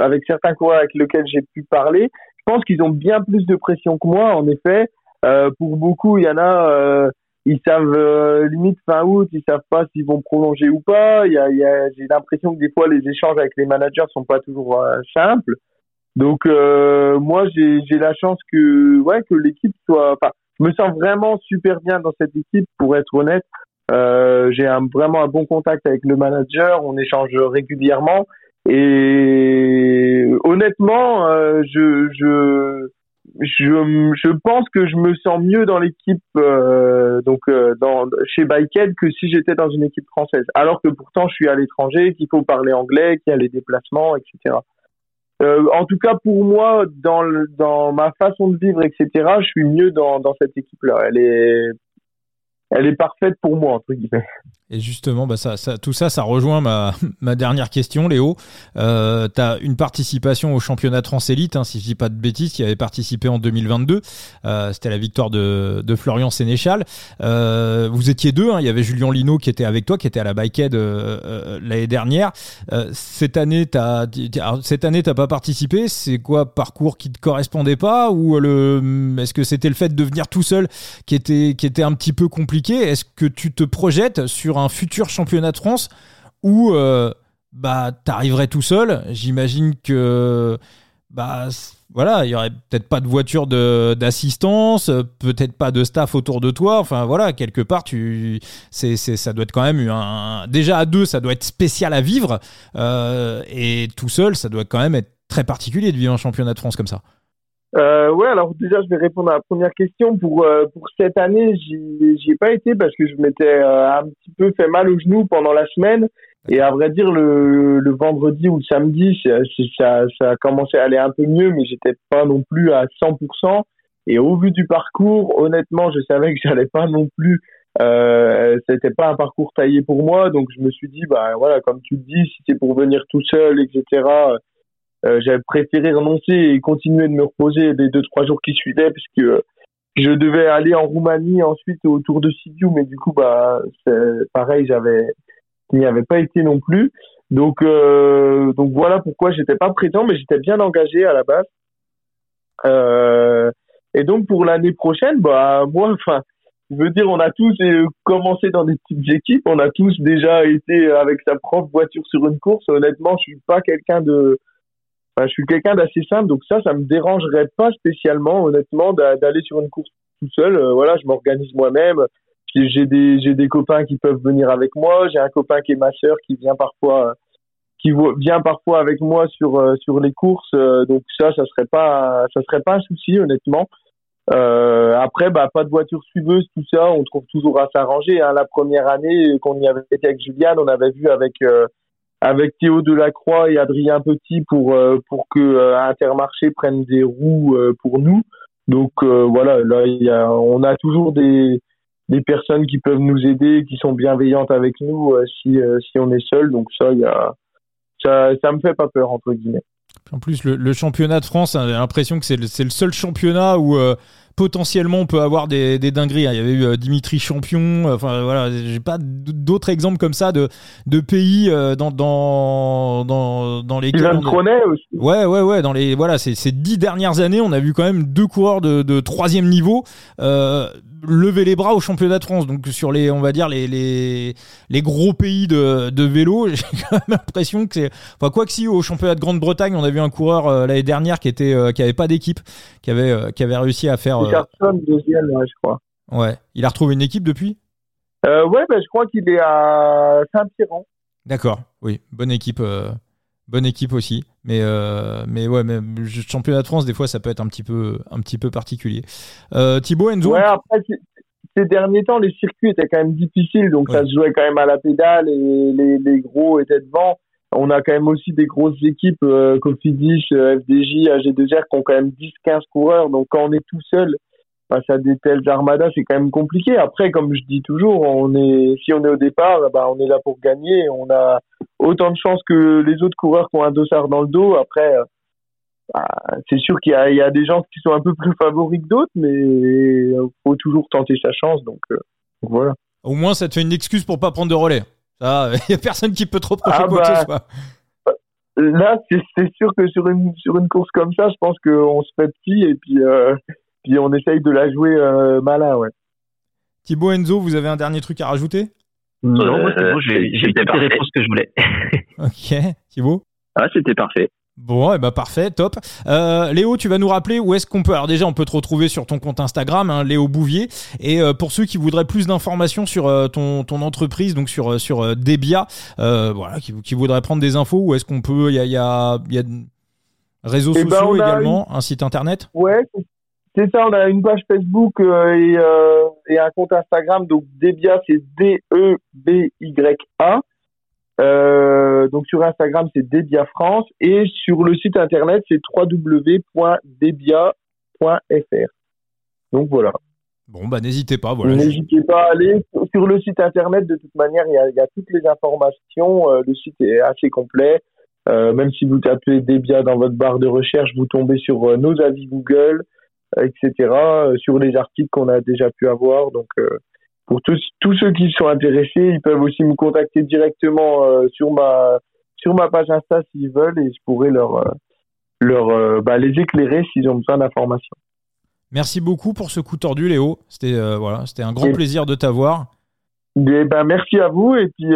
avec certains coureurs avec lesquels j'ai pu parler, pense qu'ils ont bien plus de pression que moi, en effet. Euh, pour beaucoup, il y en a, euh, ils savent euh, limite fin août, ils savent pas s'ils vont prolonger ou pas. J'ai l'impression que des fois les échanges avec les managers sont pas toujours simples. Donc moi j'ai la chance que ouais que l'équipe soit. Enfin, je me sens vraiment super bien dans cette équipe pour être honnête. j'ai vraiment un bon contact avec le manager, on échange régulièrement et honnêtement, je, je je, je pense que je me sens mieux dans l'équipe euh, donc euh, dans chez Biked que si j'étais dans une équipe française. Alors que pourtant je suis à l'étranger, qu'il faut parler anglais, qu'il y a les déplacements, etc. Euh, en tout cas pour moi, dans dans ma façon de vivre, etc. Je suis mieux dans dans cette équipe-là. Elle est elle est parfaite pour moi entre guillemets. Et justement, bah ça, ça, tout ça, ça rejoint ma, ma dernière question, Léo. Euh, tu as une participation au championnat Transélite, hein, si je dis pas de bêtises, qui avait participé en 2022. Euh, C'était la victoire de, de Florian Sénéchal. Euh, vous étiez deux, hein, il y avait Julien Lino qui était avec toi, qui était à la Bikehead euh, euh, l'année dernière. Euh, cette année, t'as cette t'as pas participé. C'est quoi parcours qui te correspondait pas? Ou le est-ce que c'était le fait de venir tout seul qui était qui était un petit peu compliqué? Est-ce que tu te projettes sur un futur championnat de France où euh, bah t'arriverais tout seul. J'imagine que bah voilà, il y aurait peut-être pas de voiture d'assistance, peut-être pas de staff autour de toi. Enfin voilà, quelque part, tu, c'est, ça doit être quand même un, déjà à deux, ça doit être spécial à vivre, euh, et tout seul, ça doit quand même être très particulier de vivre un championnat de France comme ça. Euh, ouais, alors déjà, je vais répondre à la première question. Pour euh, pour cette année, j'y ai pas été parce que je m'étais euh, un petit peu fait mal au genou pendant la semaine. Et à vrai dire, le, le vendredi ou le samedi, ça, ça a commencé à aller un peu mieux, mais j'étais pas non plus à 100%. Et au vu du parcours, honnêtement, je savais que j'allais pas non plus. Euh, c'était pas un parcours taillé pour moi, donc je me suis dit, bah voilà, comme tu le dis, si c'est pour venir tout seul, etc euh, j'avais préféré renoncer et continuer de me reposer les deux trois jours qui suivaient puisque euh, je devais aller en Roumanie ensuite au Tour de Sibiu mais du coup bah pareil j'avais n'y avait pas été non plus. Donc euh, donc voilà pourquoi j'étais pas présent mais j'étais bien engagé à la base. Et donc pour l'année prochaine bah moi enfin je veux dire on a tous commencé dans des petites équipes on a tous déjà été avec sa propre voiture sur une course. Honnêtement je suis pas quelqu'un de je suis quelqu'un d'assez simple, donc ça, ça me dérangerait pas spécialement, honnêtement, d'aller sur une course tout seul. Euh, voilà, je m'organise moi-même. J'ai des j'ai des copains qui peuvent venir avec moi. J'ai un copain qui est ma sœur qui vient parfois qui vient parfois avec moi sur euh, sur les courses. Euh, donc ça, ça serait pas ça serait pas un souci, honnêtement. après, bah pas de voiture suiveuse, tout ça, on trouve toujours à s'arranger. Hein. La première année qu'on y avait été avec Juliane, on avait vu avec avec Théo Delacroix et Adrien Petit pour euh, pour que euh, Intermarché prenne des roues euh, pour nous. Donc voilà, là a, on a toujours des des personnes qui peuvent nous aider, qui sont bienveillantes avec nous si si on est seul. Donc ça y a ça ça me fait pas peur entre guillemets. En plus, le, championnat de France, hein, j'ai l'impression que c'est le, le, seul championnat où potentiellement on peut avoir des, des dingueries. Hein. Il y avait eu euh, Dimitri Champion. Euh, enfin voilà, j'ai pas d'autres exemples comme ça de de pays euh, dans dans dans dans lesquels. On... aussi. Ouais ouais ouais. Dans les voilà ces, ces dix dernières années, on a vu quand même deux coureurs de, de troisième niveau. Euh, lever les bras au championnat de France. Donc sur les, on va dire les les, les gros pays de, de vélo, j'ai quand même l'impression que c'est, enfin quoi que si au championnat de Grande-Bretagne, on a vu un coureur euh, l'année dernière qui était euh, qui avait pas d'équipe, qui avait euh, qui avait réussi à faire. deuxième, je crois. Ouais, il a retrouvé une équipe depuis? ouais, ben, je crois qu'il est à Saint-Piron. D'accord, oui, bonne équipe bonne équipe aussi. Mais, euh, mais ouais, mais championnat de France, des fois, ça peut être un petit peu, un petit peu particulier. Euh, Thibaut, Enzo Ouais, après, ces derniers temps, les circuits étaient quand même difficiles, donc ça se jouait quand même à la pédale et les, les gros étaient devant. On a quand même aussi des grosses équipes, euh, Cofidis, euh, FDJ, AG2R, qui ont quand même 10-15 coureurs. Donc quand on est tout seul, face à des telles armadas, c'est quand même compliqué. Après, comme je dis toujours, on est, si on est au départ, bah, on est là pour gagner. On a autant de chances que les autres coureurs qui ont un dossard dans le dos. Après, bah, c'est sûr qu'il y, y a, des gens qui sont un peu plus favoris que d'autres, mais il faut toujours tenter sa chance. Donc, euh, voilà. Au moins, ça te fait une excuse pour pas prendre de relais. il y a personne qui peut trop reprocher ah quoi que ce bah, soit. Là, c'est sûr que sur une sur une course comme ça, je pense qu'on se fait petit et puis euh, puis on essaye de la jouer euh, malin, ouais. Thibaut Enzo, vous avez un dernier truc à rajouter? Non, moi c'est bon, j'ai toutes les réponses que je voulais. ok, Thibaut? Ah, c'était parfait. Bon, et bah parfait, top. Euh, Léo, tu vas nous rappeler où est-ce qu'on peut. Alors déjà, on peut te retrouver sur ton compte Instagram, hein, Léo Bouvier. Et euh, pour ceux qui voudraient plus d'informations sur euh, ton, ton entreprise, donc sur sur Debia, voilà, qui, qui voudraient prendre des infos, où est-ce qu'on peut Il y a, y a, y a réseaux eh ben, sociaux également, un site internet? Ouais, c'est ça. On a une page Facebook et, et un compte Instagram. Donc Debia, c'est D E B Y A. Euh, donc sur Instagram, c'est Debia France et sur le site internet, c'est www.debia.fr. Donc voilà. Bon, bah n'hésitez pas. Voilà. N'hésitez pas à aller sur le site internet. De toute manière, il y a, il y a toutes les informations. Euh, le site est assez complet. Euh, même si vous tapez Debia dans votre barre de recherche, vous tombez sur euh, nos avis Google, etc. Euh, sur les articles qu'on a déjà pu avoir. Donc pour tous, tous ceux qui sont intéressés, ils peuvent aussi me contacter directement euh, sur ma sur ma page Insta s'ils veulent et je pourrai leur euh, leur euh, bah, les éclairer s'ils ont besoin d'informations. Merci beaucoup pour ce coup tordu, Léo. C'était voilà, c'était un grand plaisir de t'avoir. Ben merci à vous et puis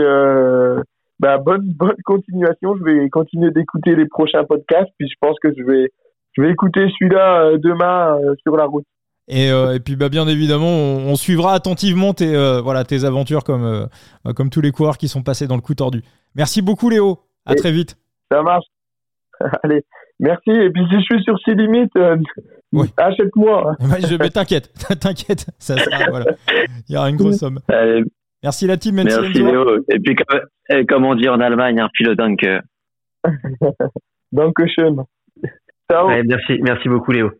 bah, bonne bonne continuation. Je vais continuer d'écouter les prochains podcasts puis je pense que je vais je vais écouter celui-là demain sur la route. Euh, et, puis bah, bien évidemment, on, suivra attentivement tes, euh, voilà, tes aventures comme, euh, comme tous les coureurs qui sont passés dans le coup tordu. Merci beaucoup Léo, à très vite. Ça marche. Allez, merci. Et puis si je suis sur ces limites, achète-moi. je, mais t'inquiète, t'inquiète, ça voilà. Il y aura une grosse somme. merci la team. Merci, Léo. Et puis comme, on dit en Allemagne, un filo danke. Merci, merci beaucoup Léo.